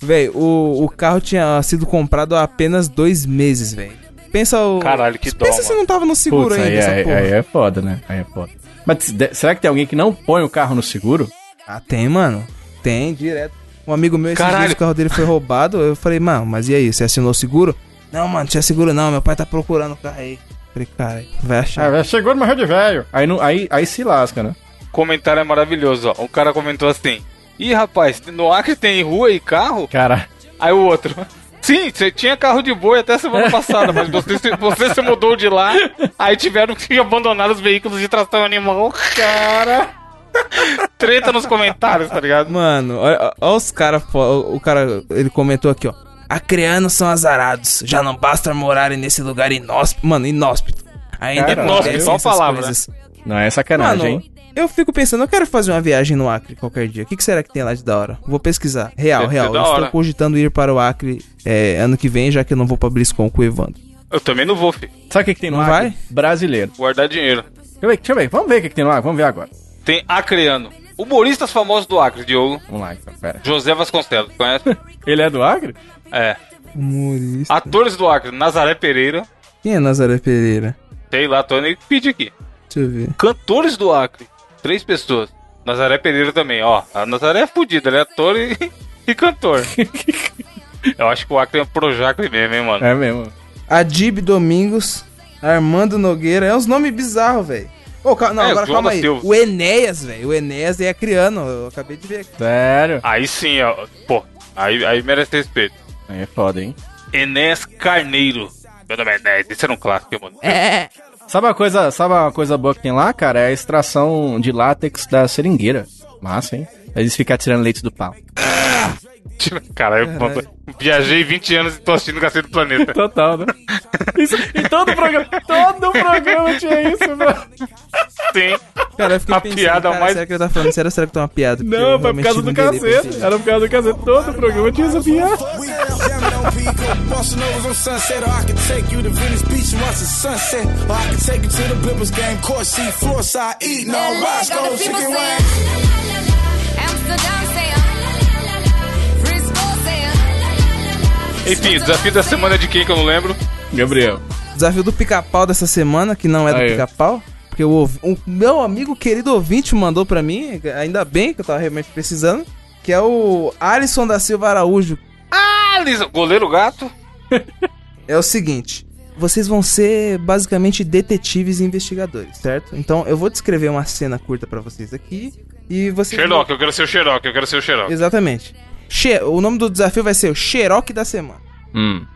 Véi, o, o carro tinha sido comprado há apenas dois meses, velho. Pensa o. Caralho, que dó, Pensa se não tava no seguro Putz, ainda, aí, essa aí, porra. aí é foda, né? Aí é foda. Mas de- será que tem alguém que não põe o carro no seguro? Ah, tem, mano. Tem, direto. Um amigo meu, esses dias o carro dele foi roubado. Eu falei, mano, mas e aí? Você assinou o seguro? Não, mano, não tinha seguro não. Meu pai tá procurando o carro aí. Falei, cara, vai achar. Ah, seguro morreu de velho. Aí, não- aí, aí se lasca, né? Comentário é maravilhoso, ó. Um cara comentou assim: Ih, rapaz, no Acre tem rua e carro? Cara, Aí o outro. Sim, você tinha carro de boi até semana passada, mas você, se- você se mudou de lá, aí tiveram que abandonar os veículos de tração animal. Cara. Treta nos comentários, tá ligado? Mano, olha, olha os caras. O cara, ele comentou aqui, ó. Acreanos são azarados. Já não basta morarem nesse lugar inóspito. Mano, inóspito. Ainda inóspito, só a essas palavra, coisas. não é sacanagem, Mano, hein? Eu fico pensando, eu quero fazer uma viagem no Acre qualquer dia. O que, que será que tem lá de da hora? Vou pesquisar. Real, Deve real. Eu estou hora. cogitando ir para o Acre é, ano que vem, já que eu não vou pra BlizzCon com o Evandro. Eu também não vou, filho. Sabe o que, que tem no Não Acre? vai? Brasileiro. Guardar dinheiro. Deixa eu ver, deixa eu ver. Vamos ver o que, que tem no Acre. Vamos ver agora. Tem Acreano. Humoristas famosos do Acre, Diogo. Vamos lá, então, pera. José Vasconcelos, conhece? Ele é do Acre? É. Humorista. Atores do Acre, Nazaré Pereira. Quem é Nazaré Pereira? Sei lá, tô nem pedir aqui. Deixa eu ver. Cantores do Acre, três pessoas. Nazaré Pereira também, ó. A Nazaré é fodida, ele é ator e, e cantor. Eu acho que o Acre é um Projacre mesmo, hein, mano. É mesmo. Adib Domingos, Armando Nogueira. É uns nomes bizarros, velho. Ô, cal- não, É, agora calma aí. Silva. O Enéas, velho. O Enéas é acriano. Eu acabei de ver aqui. Sério? Aí sim, ó. Pô, aí, aí merece respeito. Aí é foda, hein? Enéas Carneiro. Meu nome é Enéas, esse era um clássico, mano. É. Sabe uma coisa, sabe uma coisa boa que tem lá, cara? É a extração de látex da seringueira. Massa, hein? Eles ficam tirando leite do pau. Cara, eu mano, viajei 20 anos e tô assistindo Cacete do Planeta. Total, né? Isso, em todo programa, todo programa tinha isso, mano. Sim. Cara, eu fiquei A pensando, piada cara, mais- será que ele tá falando sério ou será que tá uma piada? Porque Não, foi por causa do cacete. Era por causa do cacete. Todo programa tinha essa piada. Amsterdam say Enfim, desafio da semana é de quem que eu não lembro. Gabriel. Desafio do pica-pau dessa semana, que não é do pica-pau. Porque o, o meu amigo querido ouvinte mandou pra mim, ainda bem que eu tava realmente precisando, que é o Alisson da Silva Araújo. Ah, Lisa, goleiro gato. É o seguinte, vocês vão ser basicamente detetives e investigadores, certo? Então eu vou descrever uma cena curta pra vocês aqui e vocês... Sherlock, eu quero ser o Sherlock, eu quero ser o Sherlock. Exatamente. Xe- o nome do desafio vai ser o Xerox da semana. Hum.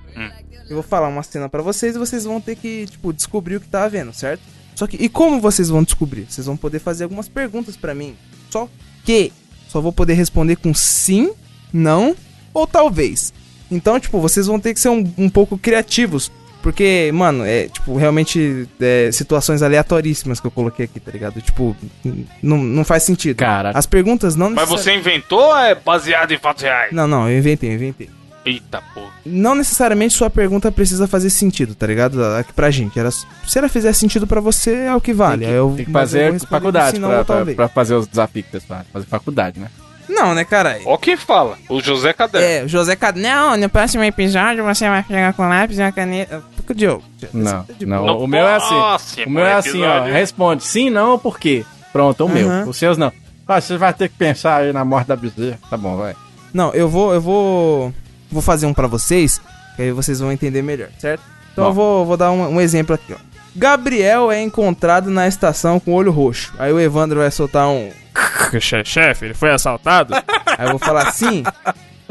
Eu vou falar uma cena pra vocês e vocês vão ter que, tipo, descobrir o que tá havendo, certo? Só que, e como vocês vão descobrir? Vocês vão poder fazer algumas perguntas pra mim. Só que só vou poder responder com sim, não ou talvez. Então, tipo, vocês vão ter que ser um, um pouco criativos. Porque, mano, é, tipo, realmente é, situações aleatoríssimas que eu coloquei aqui, tá ligado? Tipo, não, não faz sentido. Cara. As perguntas não Mas você inventou ou é baseado em fatos reais? Não, não, eu inventei, eu inventei. Eita porra. não necessariamente sua pergunta precisa fazer sentido, tá ligado? Aqui pra gente. Era, se ela fizer sentido pra você, é o que vale. Tem que, eu, tem que fazer faculdade sim, não pra, pra, pra fazer os desafios fazem. Fazer faculdade, né? Não, né, caralho? Ó quem fala, o José Caderno. É, o José Cad... Não, no próximo episódio você vai pegar com lápis e uma caneta. Porque o Diogo. Não, de não. O meu é assim. O meu é assim, ó. Responde sim, não ou por quê. Pronto, o meu. Os seus não. Ah, você vai ter que pensar aí na morte da bezerra. Tá bom, vai. Não, eu vou, eu vou. Vou fazer um pra vocês, que aí vocês vão entender melhor, certo? Então Bom. eu vou, vou dar um, um exemplo aqui, ó. Gabriel é encontrado na estação com olho roxo. Aí o Evandro vai soltar um. Chefe, ele foi assaltado? Aí eu vou falar sim.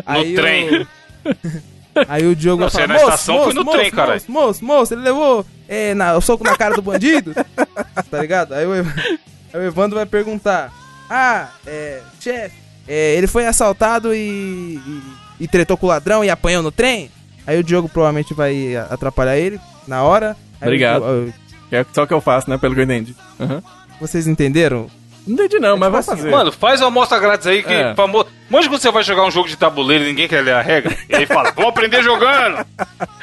aí o- trem. Aí o Diogo Não, vai falar, é na estação, foi no trem, caralho." moço, moço, moço, ele levou é, na, o soco na cara do bandido, tá ligado? Aí o, aí o Evandro vai perguntar, ah, é, chefe, é, ele foi assaltado e, e, e tretou com o ladrão e apanhou no trem? Aí o Diogo provavelmente vai atrapalhar ele na hora. Aí Obrigado. o- É só o que eu faço, né? Pelo que eu entendi. Aham. vocês entenderam? Não entendi não, mas tipo vou assim, fazer. Mano, faz uma amostra grátis aí que É. famoso. Manja quando você vai jogar um jogo de tabuleiro e ninguém quer ler a regra. E aí fala, vamos aprender jogando.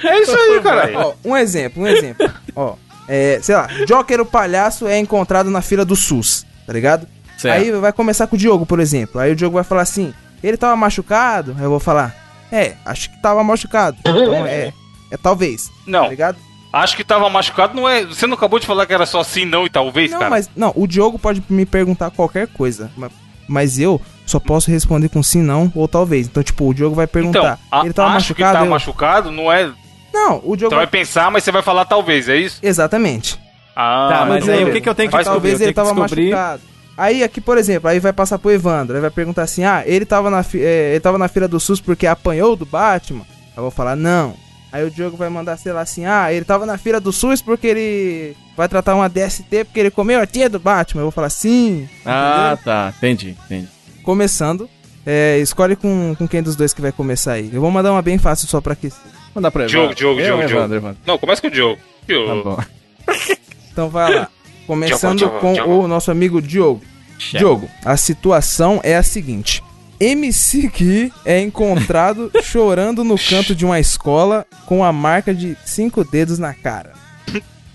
É isso aí, caralho. Ó, um exemplo, um exemplo. Ó, é, sei lá, Joker o palhaço é encontrado na fila do SUS, tá ligado? Certo. Aí vai começar com o Diogo, por exemplo. Aí o Diogo vai falar assim: ele tava machucado? Aí eu vou falar: é, acho que tava machucado. Então é, é talvez. Tá Não, ligado? Acho que tava machucado, não é. Você não acabou de falar que era só sim, não e talvez, Não, cara? mas não, o Diogo pode me perguntar qualquer coisa, ma- mas eu só posso responder com sim, não ou talvez. Então, tipo, o Diogo vai Então, perguntar. a- ele tava acho machucado? que tá eu- machucado, não é. Não, o Diogo Você vai pensar, mas você vai falar talvez, é isso? Exatamente. Ah, Tá, mas aí o que, que eu tenho que Faz descobrir? Talvez ele tava descobrir- machucado. Aí aqui, por exemplo, aí vai passar pro Evandro, aí vai perguntar assim: "Ah, ele tava na fi- eh, ele tava na fila do SUS porque apanhou do Batman?" Eu vou falar: "Não". Aí o Diogo vai mandar, sei lá, assim: "Ah, ele tava na fila do SUS porque ele vai tratar uma DST porque ele comeu a tia do Batman". Eu vou falar: "Sim". Ah, tá. Entendi, entendi. Começando, é, escolhe com, com quem dos dois que vai começar aí. Eu vou mandar uma bem fácil só pra aquecer. Manda pra Diogo. Diogo, Eu, Diogo, Evandro, Diogo. Evandro. Não, começa com o Diogo. Tá Diogo. bom. Então vai lá. Começando Diogo, com Diogo. o nosso amigo Diogo. Diogo, a situação é a seguinte. MC Gui é encontrado chorando no canto de uma escola com a marca de cinco dedos na cara.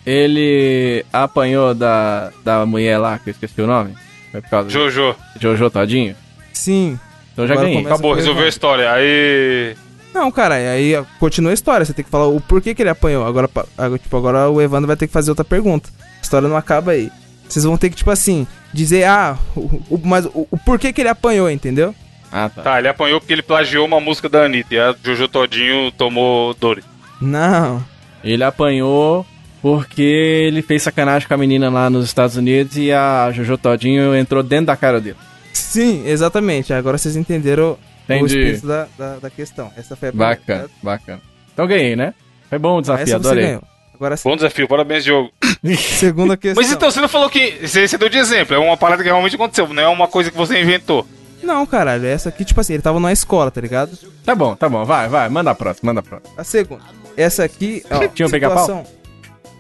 Ele apanhou da, da mulher lá, que eu esqueci o nome. Foi por causa Jojo. de Jojo Todinho? Sim. Então já Agora ganhei. Acabou, resolveu a história. Aí. Não, cara, aí continua a história. Você tem que falar o porquê que ele apanhou. Agora, pa- agora, tipo, agora o Evandro vai ter que fazer outra pergunta. A história não acaba aí. Vocês vão ter que, tipo assim, dizer, ah, o, o- mas o, o porquê que ele apanhou, entendeu? Ah, tá. Tá, ele apanhou porque ele plagiou uma música da Anitta. E a Jojo Todinho tomou dores. Não. Ele apanhou porque ele fez sacanagem com a menina lá nos Estados Unidos e a Jojo Todinho entrou dentro da cara dele. Sim, exatamente. Agora vocês entenderam o Entendi. espírito da, da, da questão. Essa foi a Bacana, pergunta. bacana. Então ganhei, né? Foi bom o desafio, Essa adorei. ganhou. Agora, Bom desafio, parabéns, Diogo. segunda questão. Mas então, você não falou que. Você, você deu de exemplo, é uma parada que realmente aconteceu, não é uma coisa que você inventou. Não, caralho, essa aqui, tipo assim, ele tava numa escola, tá ligado? Tá bom, tá bom, vai, vai, manda a próxima, manda a próxima. A segunda. Essa aqui, ó, Tinha um pica-pau?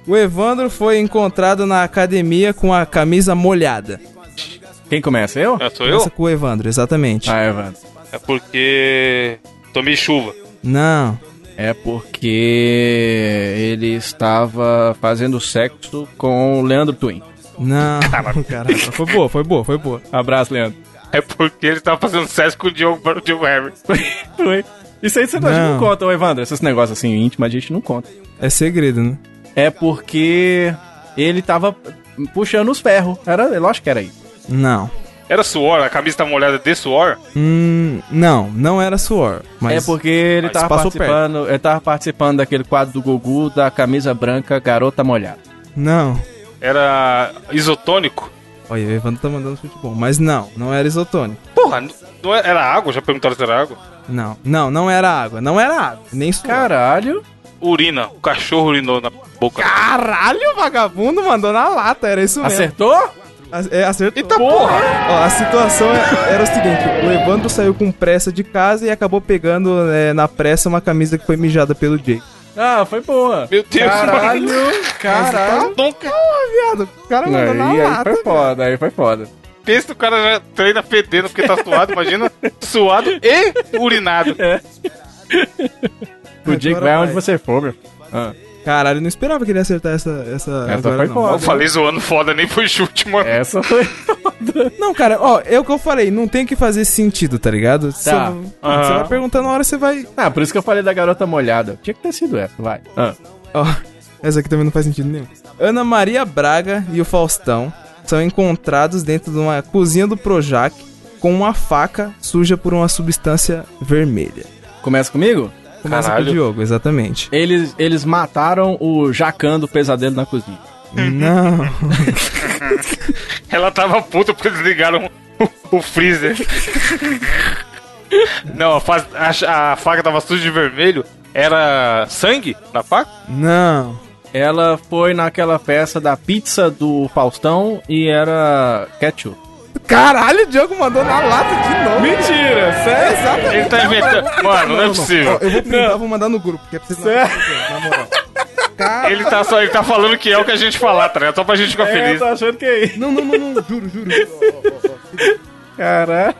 O Evandro foi encontrado na academia com a camisa molhada. Quem começa? Eu? Ah, sou Começa eu? com o Evandro, exatamente. Ah, Evandro. É porque. Tomei chuva. Não. É porque ele estava fazendo sexo com o Leandro Twin. Não. Caralho, foi boa, foi boa, foi boa. Abraço, Leandro. É porque ele tava fazendo sexo com o Diogo, o Diogo Herbert. Foi. Isso aí você não, a gente Não. conta, ô Evandro. Esses negócios assim íntimos a gente não conta. É segredo, né? É porque ele tava puxando os ferros. Era, lógico que era isso. Não. Era suor, a camisa tava molhada de suor? Hum, não, não era suor. Mas é porque ele mas tava participando, ele tava participando daquele quadro do Gugu da camisa branca Garota Molhada. Não. Era isotônico? Olha, o Evandro tá mandando futebol. Mas não, não era isotônico. Porra, não é- era água? Já perguntaram se era água? Não, não, não era água. Não era água. Nem suor. Caralho. Urina. O cachorro urinou na boca. Caralho, vagabundo mandou na lata, era isso mesmo. Acertou? Ac- É, acertou. Eita porra! Ó, a situação é- era o seguinte: o Evandro saiu com pressa de casa e acabou pegando é, na pressa uma camisa que foi mijada pelo Jake. Ah, foi boa. Meu Deus, Caralho, mano. caralho. Nunca. Viado, o cara mandou na Aí, aí lata. foi foda, aí foi foda. Pensa que o cara já treina fedendo porque tá suado, imagina. Suado e urinado. O Jake vai. onde você for, meu. Ah, Caralho, eu não esperava que ele ia acertar essa. Essa, Essa agora, foi não. foda. Eu falei zoando foda, nem foi chute, mano. essa foi. Não, cara, ó, é o que eu falei, não tem que fazer sentido, tá ligado? Você Tá. você vai perguntar na hora, você vai. Ah, por isso que eu falei da garota molhada. Tinha que ter sido essa, vai. Ah. Ó, essa aqui também não faz sentido nenhum. Ana Maria Braga e o Faustão são encontrados dentro de uma cozinha do Projac com uma faca suja por uma substância vermelha. Começa comigo? Começa Caralho. com o Diogo, exatamente. Eles, eles mataram o Jacan do pesadelo na cozinha. Não. Ela tava puta porque eles ligaram o, o freezer. Não, a, a- a faca tava suja de vermelho. Era sangue na faca? Não. Ela foi naquela festa da pizza do Faustão e era ketchup. Caralho, o Diogo mandou na lata de novo. Mentira, sério? Exatamente. Ele tá inventando. Mano, não é Ó, possível. eu vou printar, vou mandar no grupo, porque é preciso na moral. Cara, Ele tá, só, ele tá falando que é o que a gente falar, tá ligado? Só pra gente ficar É, eu feliz. tô achando que é isso. não, não, não, não, juro, juro. Caralho.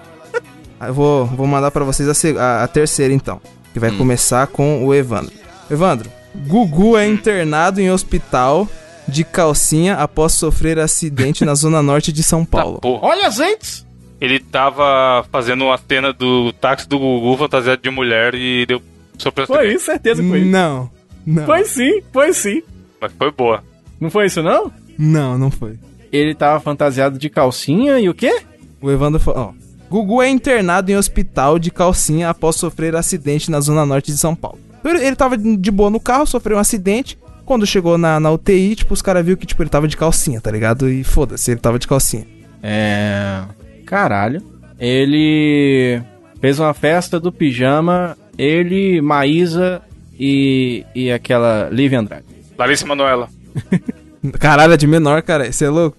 Ah, Eu vou, vou mandar pra vocês a, a- a terceira então, que vai começar com o Evandro. Evandro, Gugu é internado em hospital de calcinha após sofrer acidente na zona norte de São Tá, Paulo. porra. Olha, gente! Ele tava fazendo uma cena do táxi do Gugu fantasiado de mulher e deu sofreu Foi acidente. isso, certeza que foi isso. Não, não. Foi sim, foi sim. Mas foi boa. Não foi isso, não? Não, não foi. Ele tava fantasiado de calcinha e o quê? O Evandro falou, ó. Gugu é internado em hospital de calcinha após sofrer acidente na zona norte de São Paulo. Ele, ele tava de boa no carro, sofreu um acidente. Quando chegou na, na UTI, tipo, os caras viram que, tipo, ele tava de calcinha, tá ligado? E foda-se, ele tava de calcinha. É. Caralho. Ele fez uma festa do pijama. Ele, Maísa e, e aquela Lívia Andrade. Larissa Manoela. Caralho, é de menor, cara. Você é louco?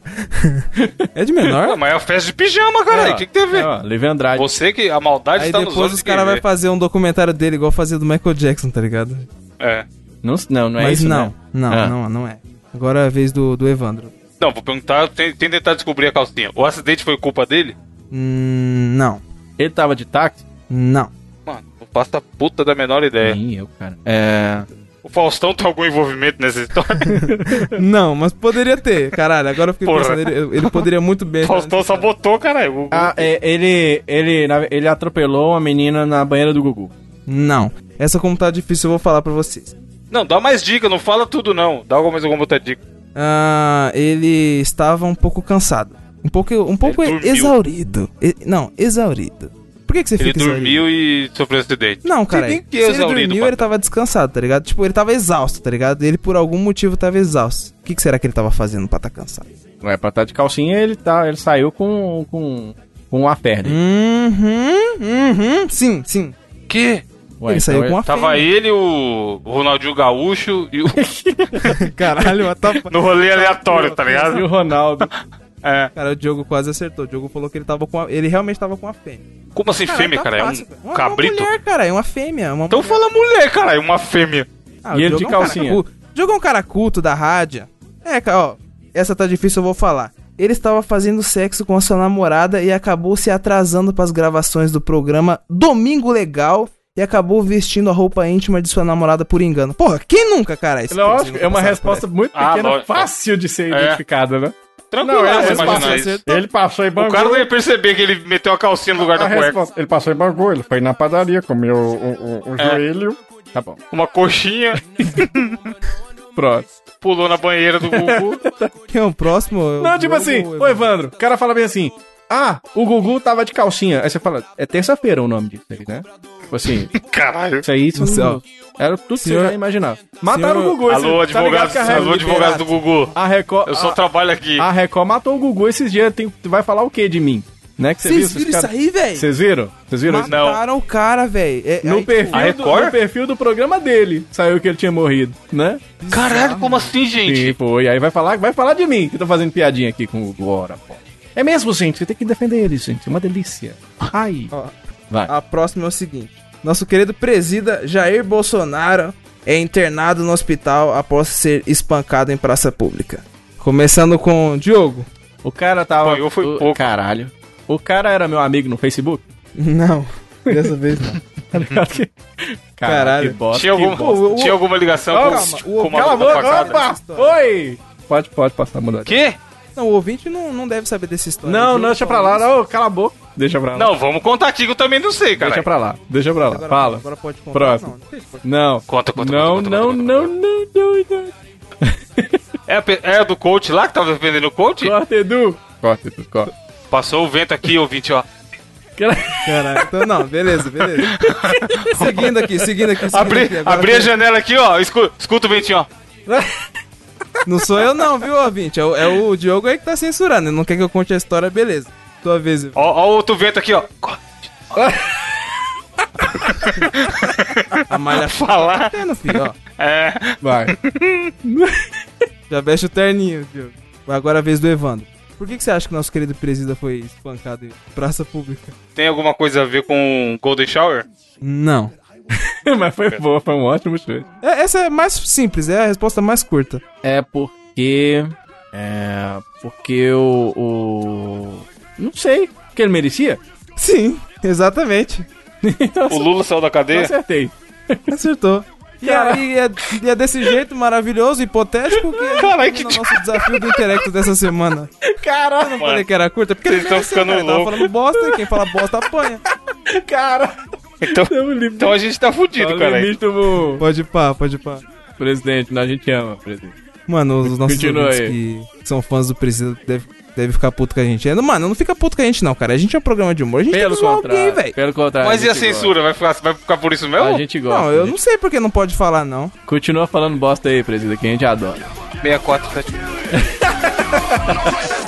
é de Não, menor? mas é uma festa de pijama, cara. O que, que tem a ver? É, ó, Lívia Andrade. Você que a maldade Aí está nos depois olhos os de quem caras vão fazer um documentário dele igual fazia do Michael Jackson, tá ligado? É. Não, não, não é Mas isso, não, né? não, Ah. não, não é. Agora é a vez do, do Evandro. Não, vou perguntar, tem, tem tentar descobrir a calcinha. O acidente foi culpa dele? Hum, não, Ele tava de táxi? não. Mano, não faço a puta da menor ideia. Nem eu, cara. É. O Faustão tem algum envolvimento nessa história? Não, mas poderia ter, caralho. Agora eu fiquei Porra. pensando, ele, ele poderia muito bem. O Faustão sabotou, caralho. Ah, é, ele, ele, ele atropelou uma menina na banheira do Gugu. Não, essa como tá difícil eu vou falar pra vocês. Não, dá mais dica, não fala tudo não. Dá mais alguma outra dica. Ah, ele estava um pouco cansado. Um pouco, um pouco Ele exaurido. E- não, exaurido. Por que, que você Ele fica exaurido? dormiu e sofreu acidente. Não, cara. Se que ele exaurido, dormiu, ele tava descansado, tá ligado? Tipo, ele tava exausto, tá ligado? Ele por algum motivo tava exausto. O que, que será que ele tava fazendo pra tá cansado? Vai pra estar de calcinha ele tá, ele saiu com, com, com uma perna. Uhum, uhum. Sim, sim. Que? Ué, ele saiu então com uma Tava fêmea. ele, o Ronaldinho Gaúcho e o... Caralho, the fuck? no rolê aleatório, tá E ligado? o Ronaldo. É. Cara, o Diogo quase acertou. O Diogo falou que ele tava com a... Ele realmente tava com a fêmea. Como assim fêmea, tá cara? É fácil, um cara. Uma- cabrito? Uma mulher, cara. É uma fêmea. Uma Então mulher. fala mulher, cara. É uma fêmea. Ah, E ele de é um cara calcinha? culto. O Diogo é um cara culto da rádio. É, ca- ó. Essa tá difícil, eu vou falar. Ele estava fazendo sexo com a sua namorada e acabou se atrasando pras gravações do programa Domingo Legal e acabou vestindo a roupa íntima de sua namorada por engano. Porra, quem nunca, cara? Esse Lógico, nunca é uma resposta essa. muito Ah, pequena, lógico. fácil de ser É. identificada, né? Tranquilo, é, você ele, imaginar passou, isso. ele passou em O Bangu. cara não ia perceber que ele meteu a calcinha no lugar da cueca. resposta, ele passou em Bangu, ele foi na padaria, comeu o, o, o É. joelho. Tá bom. Uma coxinha, Pronto. pulou na banheira do Gugu. Quem é o próximo? Eu- Não, tipo assim, ô Evandro, o cara fala bem assim: Ah, o Gugu tava de calcinha. Aí você fala, é terça-feira o nome disso aí, né? Tipo assim, Caralho. isso aí isso Você, ó, não, era tudo que senhor- você já imaginava. Mataram senhor- o Gugu. esse- Alô, tá ligado advogados, que a Re- alô, advogados do Gugu. A Record, Eu só a, trabalho aqui. a Record matou o Gugu esses dias. Tem, vai falar o que de mim? Né? Que você Vocês viu? viram isso caras- aí, velho? Vocês viram? Vocês viram isso? Não. Mataram o cara, velho. É, No aí, perfil, A do, Record? no perfil do programa dele saiu que ele tinha morrido, né? Caralho, como assim, gente? Sim, pô. E aí vai falar, vai falar de mim, que tô fazendo piadinha aqui com o Glória, pô. É mesmo, gente. Você tem que defender ele, gente. É uma delícia. Ai. Vai. A próxima é o seguinte: Nosso querido presida Jair Bolsonaro é internado no hospital após ser espancado em praça pública. Começando com Diogo. O cara tava. Apanhou foi o, pouco. Caralho. O cara era meu amigo no Facebook? Não, dessa vez não. Tá Caralho. que bosta. Tinha, que algum, bosta. o- o- tinha alguma ligação Calma, com, o- com uma Cala a boca! Oi! Pode, pode passar, mudar. Quê? Não, o ouvinte não, não deve saber dessa história. Não, não, deixa pra lá. Não, cala a boca. Deixa pra lá. Não, vamos contar aqui que eu também não sei, cara. deixa pra lá. Deixa pra lá. Agora, Fala. Agora pode contar. Próximo. Não, Não. Conta, conta, não, conta, conta, não, conta, não, conta. não, não, não. É, a é a do coach lá que tava defendendo o coach? Corta, Edu. Corta, Edu, corta. Passou o vento aqui, ouvinte, ó. Caralho, então não, beleza, beleza. seguindo aqui, seguindo aqui. Seguindo Abri, aqui. Abri a tem- janela aqui, ó. Escuta, escuta o ventinho, ó. Não sou eu não, viu, ouvinte? É o, é o Diogo aí que tá censurando. Ele não quer que eu conte a história, beleza. Tua vez. Ó, ó o outro vento aqui, ó. A malha Falar. fina, filho, ó. É. Vai. Já veste o terninho, Diogo. Agora a vez do Evandro. Por que, que você acha que nosso querido presida foi espancado em praça pública? Tem alguma coisa a ver com Golden Shower? Não. Mas foi boa, foi um ótimo chute. É, essa é mais simples, é a resposta mais curta. É porque. É. Porque o. o... Não sei. Porque ele merecia? Sim, exatamente. então, O Lula saiu da eu cadeia? acertei. Acertou. E aí é, e é desse jeito maravilhoso, hipotético, que Caralho, que no nosso desafio do intelecto dessa semana. Caralho, Eu falei que era curta, porque Vocês ele tão mereceu, ficando cara. Louco. falando bosta e quem fala bosta apanha. cara. Então, então a gente tá fudido, Tá cara. do Pode ir pá, pode ir pá. presidente. Não, a gente ama, presidente. Mano, os nossos que são fãs do Priscila devem deve ficar puto com a gente. Mano, não fica puto com a gente não, cara. A gente é um programa de humor. A gente tem Pelo que zoar alguém, contrário. velho. Pelo contrário. Mas e a gente gosta. censura? Vai ficar, vai ficar por isso mesmo? A gente gosta. Não, eu a não sei porque não pode falar, não. Continua falando bosta aí, presidente, que a gente adora. 64,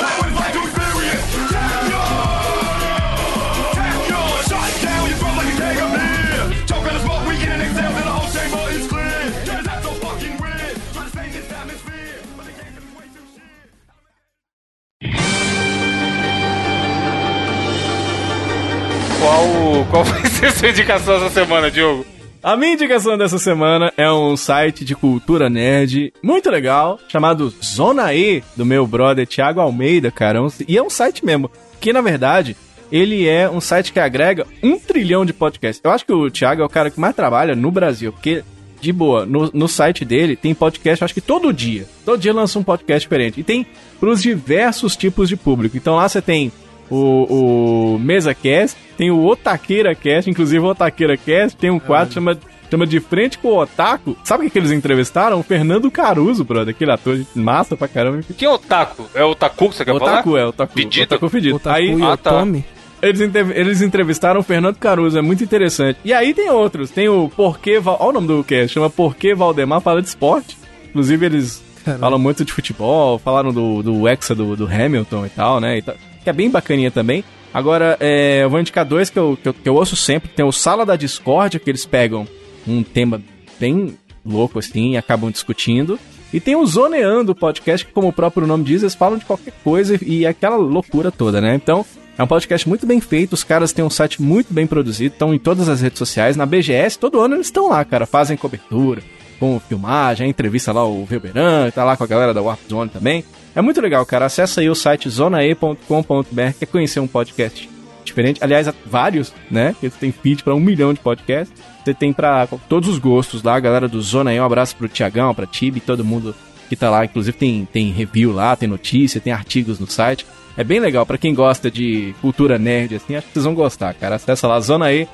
Qual, qual vai ser a sua indicação essa semana, Diogo? A minha indicação dessa semana é um site de cultura nerd muito legal, chamado Zona E, do meu brother Thiago Almeida, cara. É E é um site mesmo, que na verdade, ele é um site que agrega um trilhão de podcasts. Eu acho que o Thiago é o cara que mais trabalha no Brasil, porque, de boa, no, no site dele tem podcast, acho que todo dia. Todo dia lança um podcast diferente. E tem pros diversos tipos de público. Então lá você tem o, o Mesa Cast, tem o Otaqueira Cast, inclusive o Otaqueira Cast, tem um quadro que chama, chama De Frente com o Otaku. Sabe o que, que eles entrevistaram? O Fernando Caruso, brother, aquele ator de massa pra caramba. Quem é o Otaku? É o Otaku que você quer Otaku falar? é, Otaku. Fedido? Otaku fedido. O Taku Aí, e ah, o tá. Tommy. eles, eles entrevistaram o Fernando Caruso, é muito interessante. E aí tem outros, tem o Porquê... Val... Olha o nome do cast, chama Porquê Valdemar fala de esporte. Inclusive eles falam muito de futebol, falaram do, do Hexa do, do Hamilton e tal, né? e tal, que é bem bacaninha também. Agora, é, eu vou indicar dois que eu, que, eu, que eu ouço sempre. Tem o Sala da Discórdia, que eles pegam um tema bem louco assim e acabam discutindo. E tem o Zoneando podcast, que como o próprio nome diz, eles falam de qualquer coisa e é aquela loucura toda, né? Então, é um podcast muito bem feito, os caras têm um site muito bem produzido, estão em todas as redes sociais, na BGS, todo ano eles estão lá, cara, fazem cobertura, com filmagem, entrevista lá o Velberan, tá lá com a galera da Warp Zone também. É muito legal, cara. Acessa aí o site zonae.com.br, quer conhecer um podcast diferente. Aliás, vários, né? Eles têm feed pra um milhão de podcasts. Você tem pra todos os gostos lá, a galera do Zona E. Um abraço pro Tiagão, pra Tibi, todo mundo que tá lá. Inclusive tem, tem review lá, tem notícia, tem artigos no site. É bem legal pra quem gosta de cultura nerd, assim, acho que vocês vão gostar, cara. Acessa lá zonae.com.br,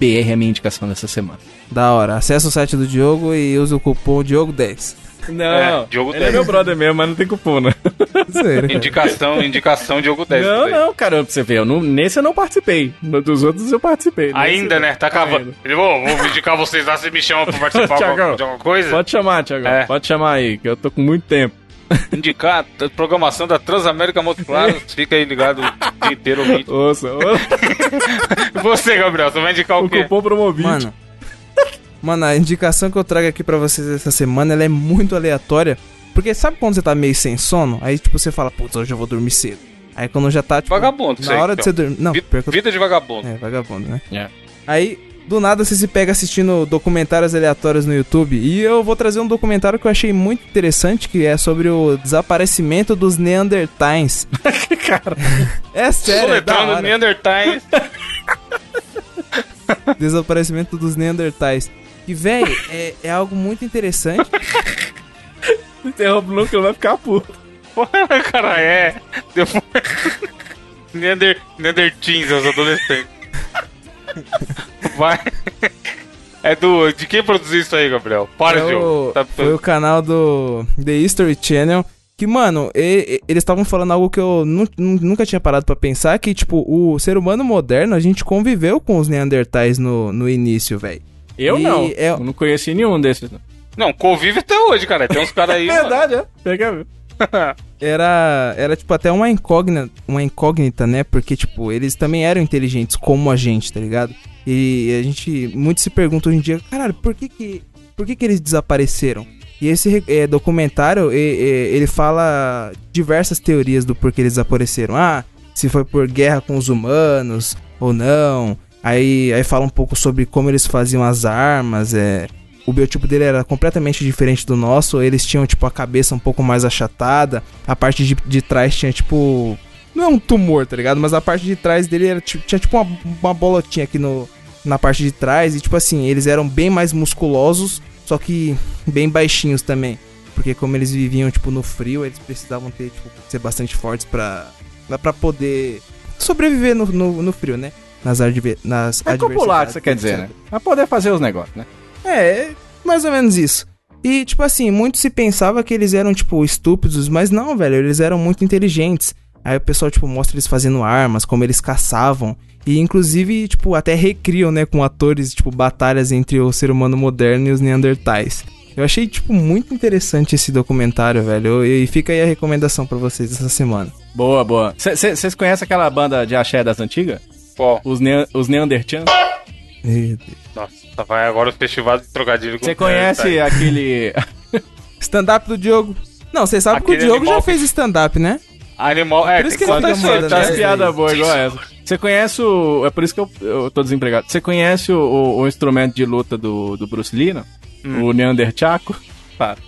é a minha indicação dessa semana. Da hora. Acesse o site do Diogo e use o cupom Diogo10. Não, É, Diogo ele é 10. meu brother mesmo, mas não tem cupom, né? Indicação, indicação Diogo 10. Não, não, cara, pra você ver, eu não- nesse eu não participei. No dos outros eu participei. Ainda, Nesse- né? Tá cavando. Ele, vou, vou indicar vocês lá, vocês me chamam pra participar de alguma coisa. Pode chamar, Thiago. É. Pode chamar aí, que eu tô com muito tempo. Indicar a programação da Transamérica Multiplanos. Fica aí ligado o dia inteiro ouvindo. Ouça, ouça. Você, Gabriel, você vai indicar o o quê? cupom promovido. Mano. Mano, a indicação que eu trago aqui pra vocês essa semana, ela é muito aleatória. Porque sabe quando você tá meio sem sono? Aí, tipo, você fala, putz, hoje eu vou dormir cedo. Aí quando já tá, tipo, Vagabundo, na aí, hora de então. você dormir... Não, Vi- eu- Vida de vagabundo. É, vagabundo, né? É. Aí, do nada, você se pega assistindo documentários aleatórios no YouTube. E eu vou trazer um documentário que eu achei muito interessante, que é sobre o desaparecimento dos Neandertais. Cara, É sério, é Soletrando hora. Neandertais. Desaparecimento dos Neandertais. E, velho, é, é algo muito interessante. interrompe não que ele vai ficar puto. Porra, cara, é. Depois... Neander... Neandertins, os adolescentes. Vai. É do. De quem produziu isso aí, Gabriel? Para, É o- Tá- Foi o canal do The History Channel. Que, mano, e- e- eles estavam falando algo que eu nu- nu- nunca tinha parado pra pensar, que, tipo, o ser humano moderno, a gente conviveu com os Neandertais no, no início, velho. Eu E não. é- Eu não conheci nenhum desses. não. Não, convive até hoje, cara. Tem uns caras aí. mano. Verdade, é. Pega ver. Era, era, tipo, até uma incógnita, uma incógnita, né? Porque, tipo, eles também eram inteligentes como a gente, tá ligado? E a gente, muito se pergunta hoje em dia, caralho, por que que, por que que eles desapareceram? E esse eh, documentário, e- e- ele fala diversas teorias do porquê eles desapareceram. Ah, se foi por guerra com os humanos ou não. Aí, aí fala um pouco sobre como eles faziam as armas, é... O biotipo dele era completamente diferente do nosso. Eles tinham, tipo, a cabeça um pouco mais achatada. A parte de, de trás tinha, tipo... Não é um tumor, tá ligado? Mas a parte de trás dele era, tipo, tinha, tipo, uma, uma bolotinha aqui no, na parte de trás. E, tipo assim, eles eram bem mais musculosos, só que bem baixinhos também. Porque como eles viviam, tipo, no frio, eles precisavam ter, tipo, ser bastante fortes pra, pra poder sobreviver no, no, no frio, né? Nas, adver, nas É popular, que você quer dizer, né? Pra poder fazer os negócios, né? É, mais ou menos isso. E, tipo assim, muito se pensava que eles eram, tipo, estúpidos, mas não, velho, eles eram muito inteligentes. Aí o pessoal, tipo, mostra eles fazendo armas, como eles caçavam. E, inclusive, tipo, até recriam, né, com atores, tipo, batalhas entre o ser humano moderno e os Neandertais. Eu achei, tipo, muito interessante esse documentário, velho. E fica aí a recomendação pra vocês essa semana. Boa, boa. Vocês conhecem aquela banda de axé das antigas? Qual? Os, Nea os Deus. Nossa, vai agora o festival de trocadilho Você conhece Tá. aquele... Stand-up do Diogo. Não, vocês sabem que o Aquele Diogo já fez stand-up, né? Animal. É, Por isso tem que ele tá? As essa piadas aí. boas igual essa. Você conhece o... É por isso que eu, eu tô desempregado. Você conhece o, o- o instrumento de luta do, do Bruce Lee, não? Hum. O Neanderchaco? Para.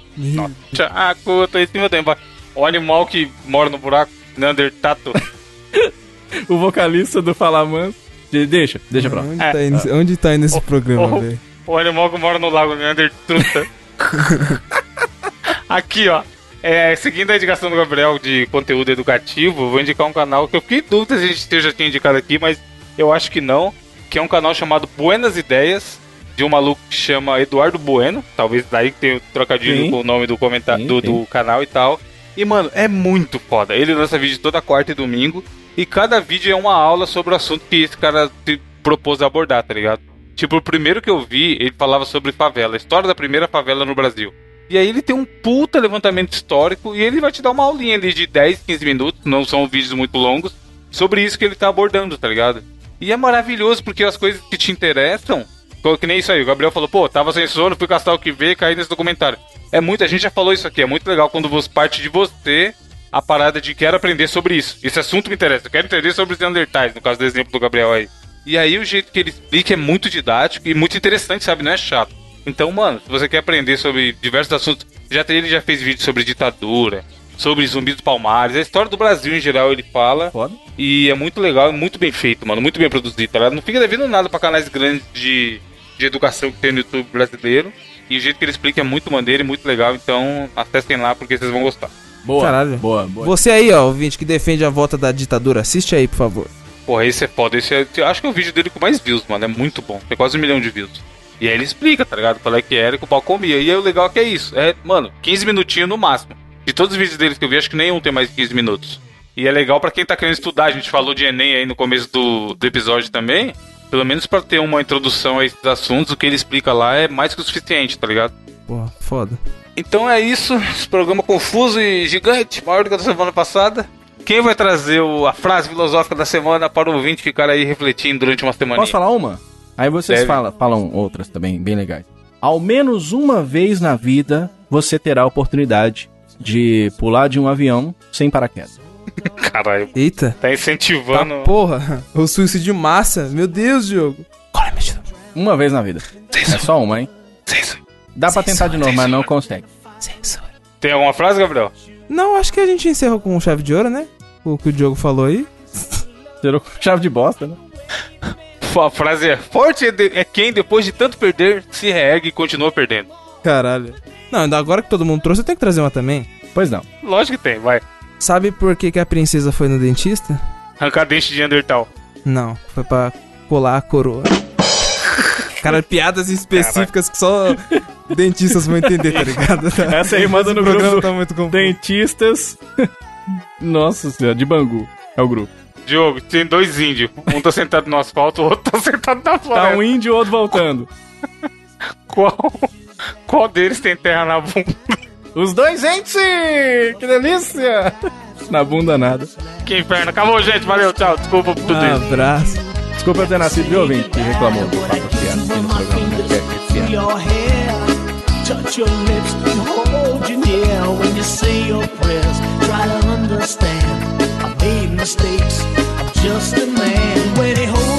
Tchaco, tô em cima do. O animal que mora no buraco, Neandertato. O vocalista do Falamanso. De- Deixa, deixa pra lá. Onde, É. tá indo, onde tá indo esse Oh, programa, oh. velho? O animal que mora no lago Neandertruta. Aqui, ó. É, seguindo a indicação do Gabriel de conteúdo educativo, vou indicar um canal que eu fiquei dúvida se a gente já tinha indicado aqui, mas eu acho que não. Que é um canal chamado Buenas Ideias, de um maluco que chama Eduardo Bueno. Talvez daí que tenha trocadilho Sim. com o nome do comentário Sim, do, sim. do canal e tal. E, mano, é muito foda. Ele lança vídeo toda quarta e domingo. E cada vídeo é uma aula sobre o assunto que esse cara se propôs a abordar, tá ligado? Tipo, o primeiro que eu vi, ele falava sobre favela, a história da primeira favela no Brasil. E aí ele tem um puta levantamento histórico e ele vai te dar uma aulinha ali de 10, 15 minutos, não são vídeos muito longos, sobre isso que ele tá abordando, tá ligado? E é maravilhoso porque as coisas que te interessam, que nem isso aí, o Gabriel falou, pô, tava sem sono, fui castar o que vê, caí nesse documentário. É muito, a gente já falou isso aqui, é muito legal quando você parte de você a parada de quero aprender sobre isso. Esse assunto me interessa, eu quero entender sobre os Neandertais, no caso do exemplo do Gabriel aí. E aí o jeito que ele explica é muito didático e muito interessante, sabe? Não é chato. Então, mano, se você quer aprender sobre diversos assuntos, já tem- ele já fez vídeo sobre ditadura, sobre zumbi dos palmares, a história do Brasil em geral ele fala. Foda. E é muito legal, é muito bem feito, mano, muito bem produzido, tá ligado? Não fica devendo nada pra canais grandes de, de educação que tem no YouTube brasileiro. E o jeito que ele explica é muito maneiro e muito legal, então acessem lá porque vocês vão gostar. Boa, Caralho. boa, boa. Você aí, ó, ouvinte, que defende a volta da ditadura, assiste aí, por favor. Porra, esse é foda. Esse é, eu acho que é o vídeo dele com mais views, mano. É muito bom. Tem quase um milhão de views. E aí ele explica, tá ligado? Qual é que era e que o pau comia. E aí o legal é que é isso. É, mano, 15 minutinhos no máximo. De todos os vídeos deles que eu vi, acho que nenhum tem mais de 15 minutos. E é legal pra quem tá querendo estudar. A gente falou de Enem aí no começo do, do episódio também. Pelo menos pra ter uma introdução a esses assuntos, o que ele explica lá é mais que o suficiente, tá ligado? Porra, foda. Então é isso, esse programa confuso e gigante, maior do que a da semana passada. Quem vai trazer o- a frase filosófica da semana para o ouvinte ficar aí refletindo durante uma semana? Posso falar uma? Aí vocês Deve. falam, falam outras também, bem legais. Ao menos uma vez na vida você terá a oportunidade de pular de um avião sem paraquedas. Caralho, Eita. tá Tá incentivando. porra. O suicídio de massa. Meu Deus, Diogo. Uma vez na vida. É só uma, hein? Dá pra tentar de novo, mas não consegue. Tem alguma frase, Gabriel? Não, acho que a gente encerrou com chave de ouro, né? O que o Diogo falou aí. Tirou com chave de bosta, né? A frase é: Forte é, é quem, depois de tanto perder, se reergue e continua perdendo. Caralho. Não, ainda agora que todo mundo trouxe, eu tenho que trazer uma também. Pois não. Lógico que tem, vai. Sabe por que, que a princesa foi no dentista? Arrancar dente de Neandertal. Não, foi pra colar a coroa. Cara, piadas específicas que só dentistas vão entender, tá ligado? Essa aí manda no grupo tá muito confuso. Dentistas. Nossa senhora, de Bangu. É o grupo. Diogo, tem dois índios. Um tá sentado no asfalto, o outro tá sentado na Tá floresta. um índio e o outro voltando. Qual, qual deles tem terra na bunda? Os dois, gente! Que delícia! Na bunda nada. Que inferno. Acabou, gente. Valeu, tchau. Desculpa por tudo isso. Abraço. Desculpa eu ter nascido, viu, ouvinte? Que reclamou faço as piadas aqui no programa. hold understand. I've made mistakes. I'm just a man. When he holds you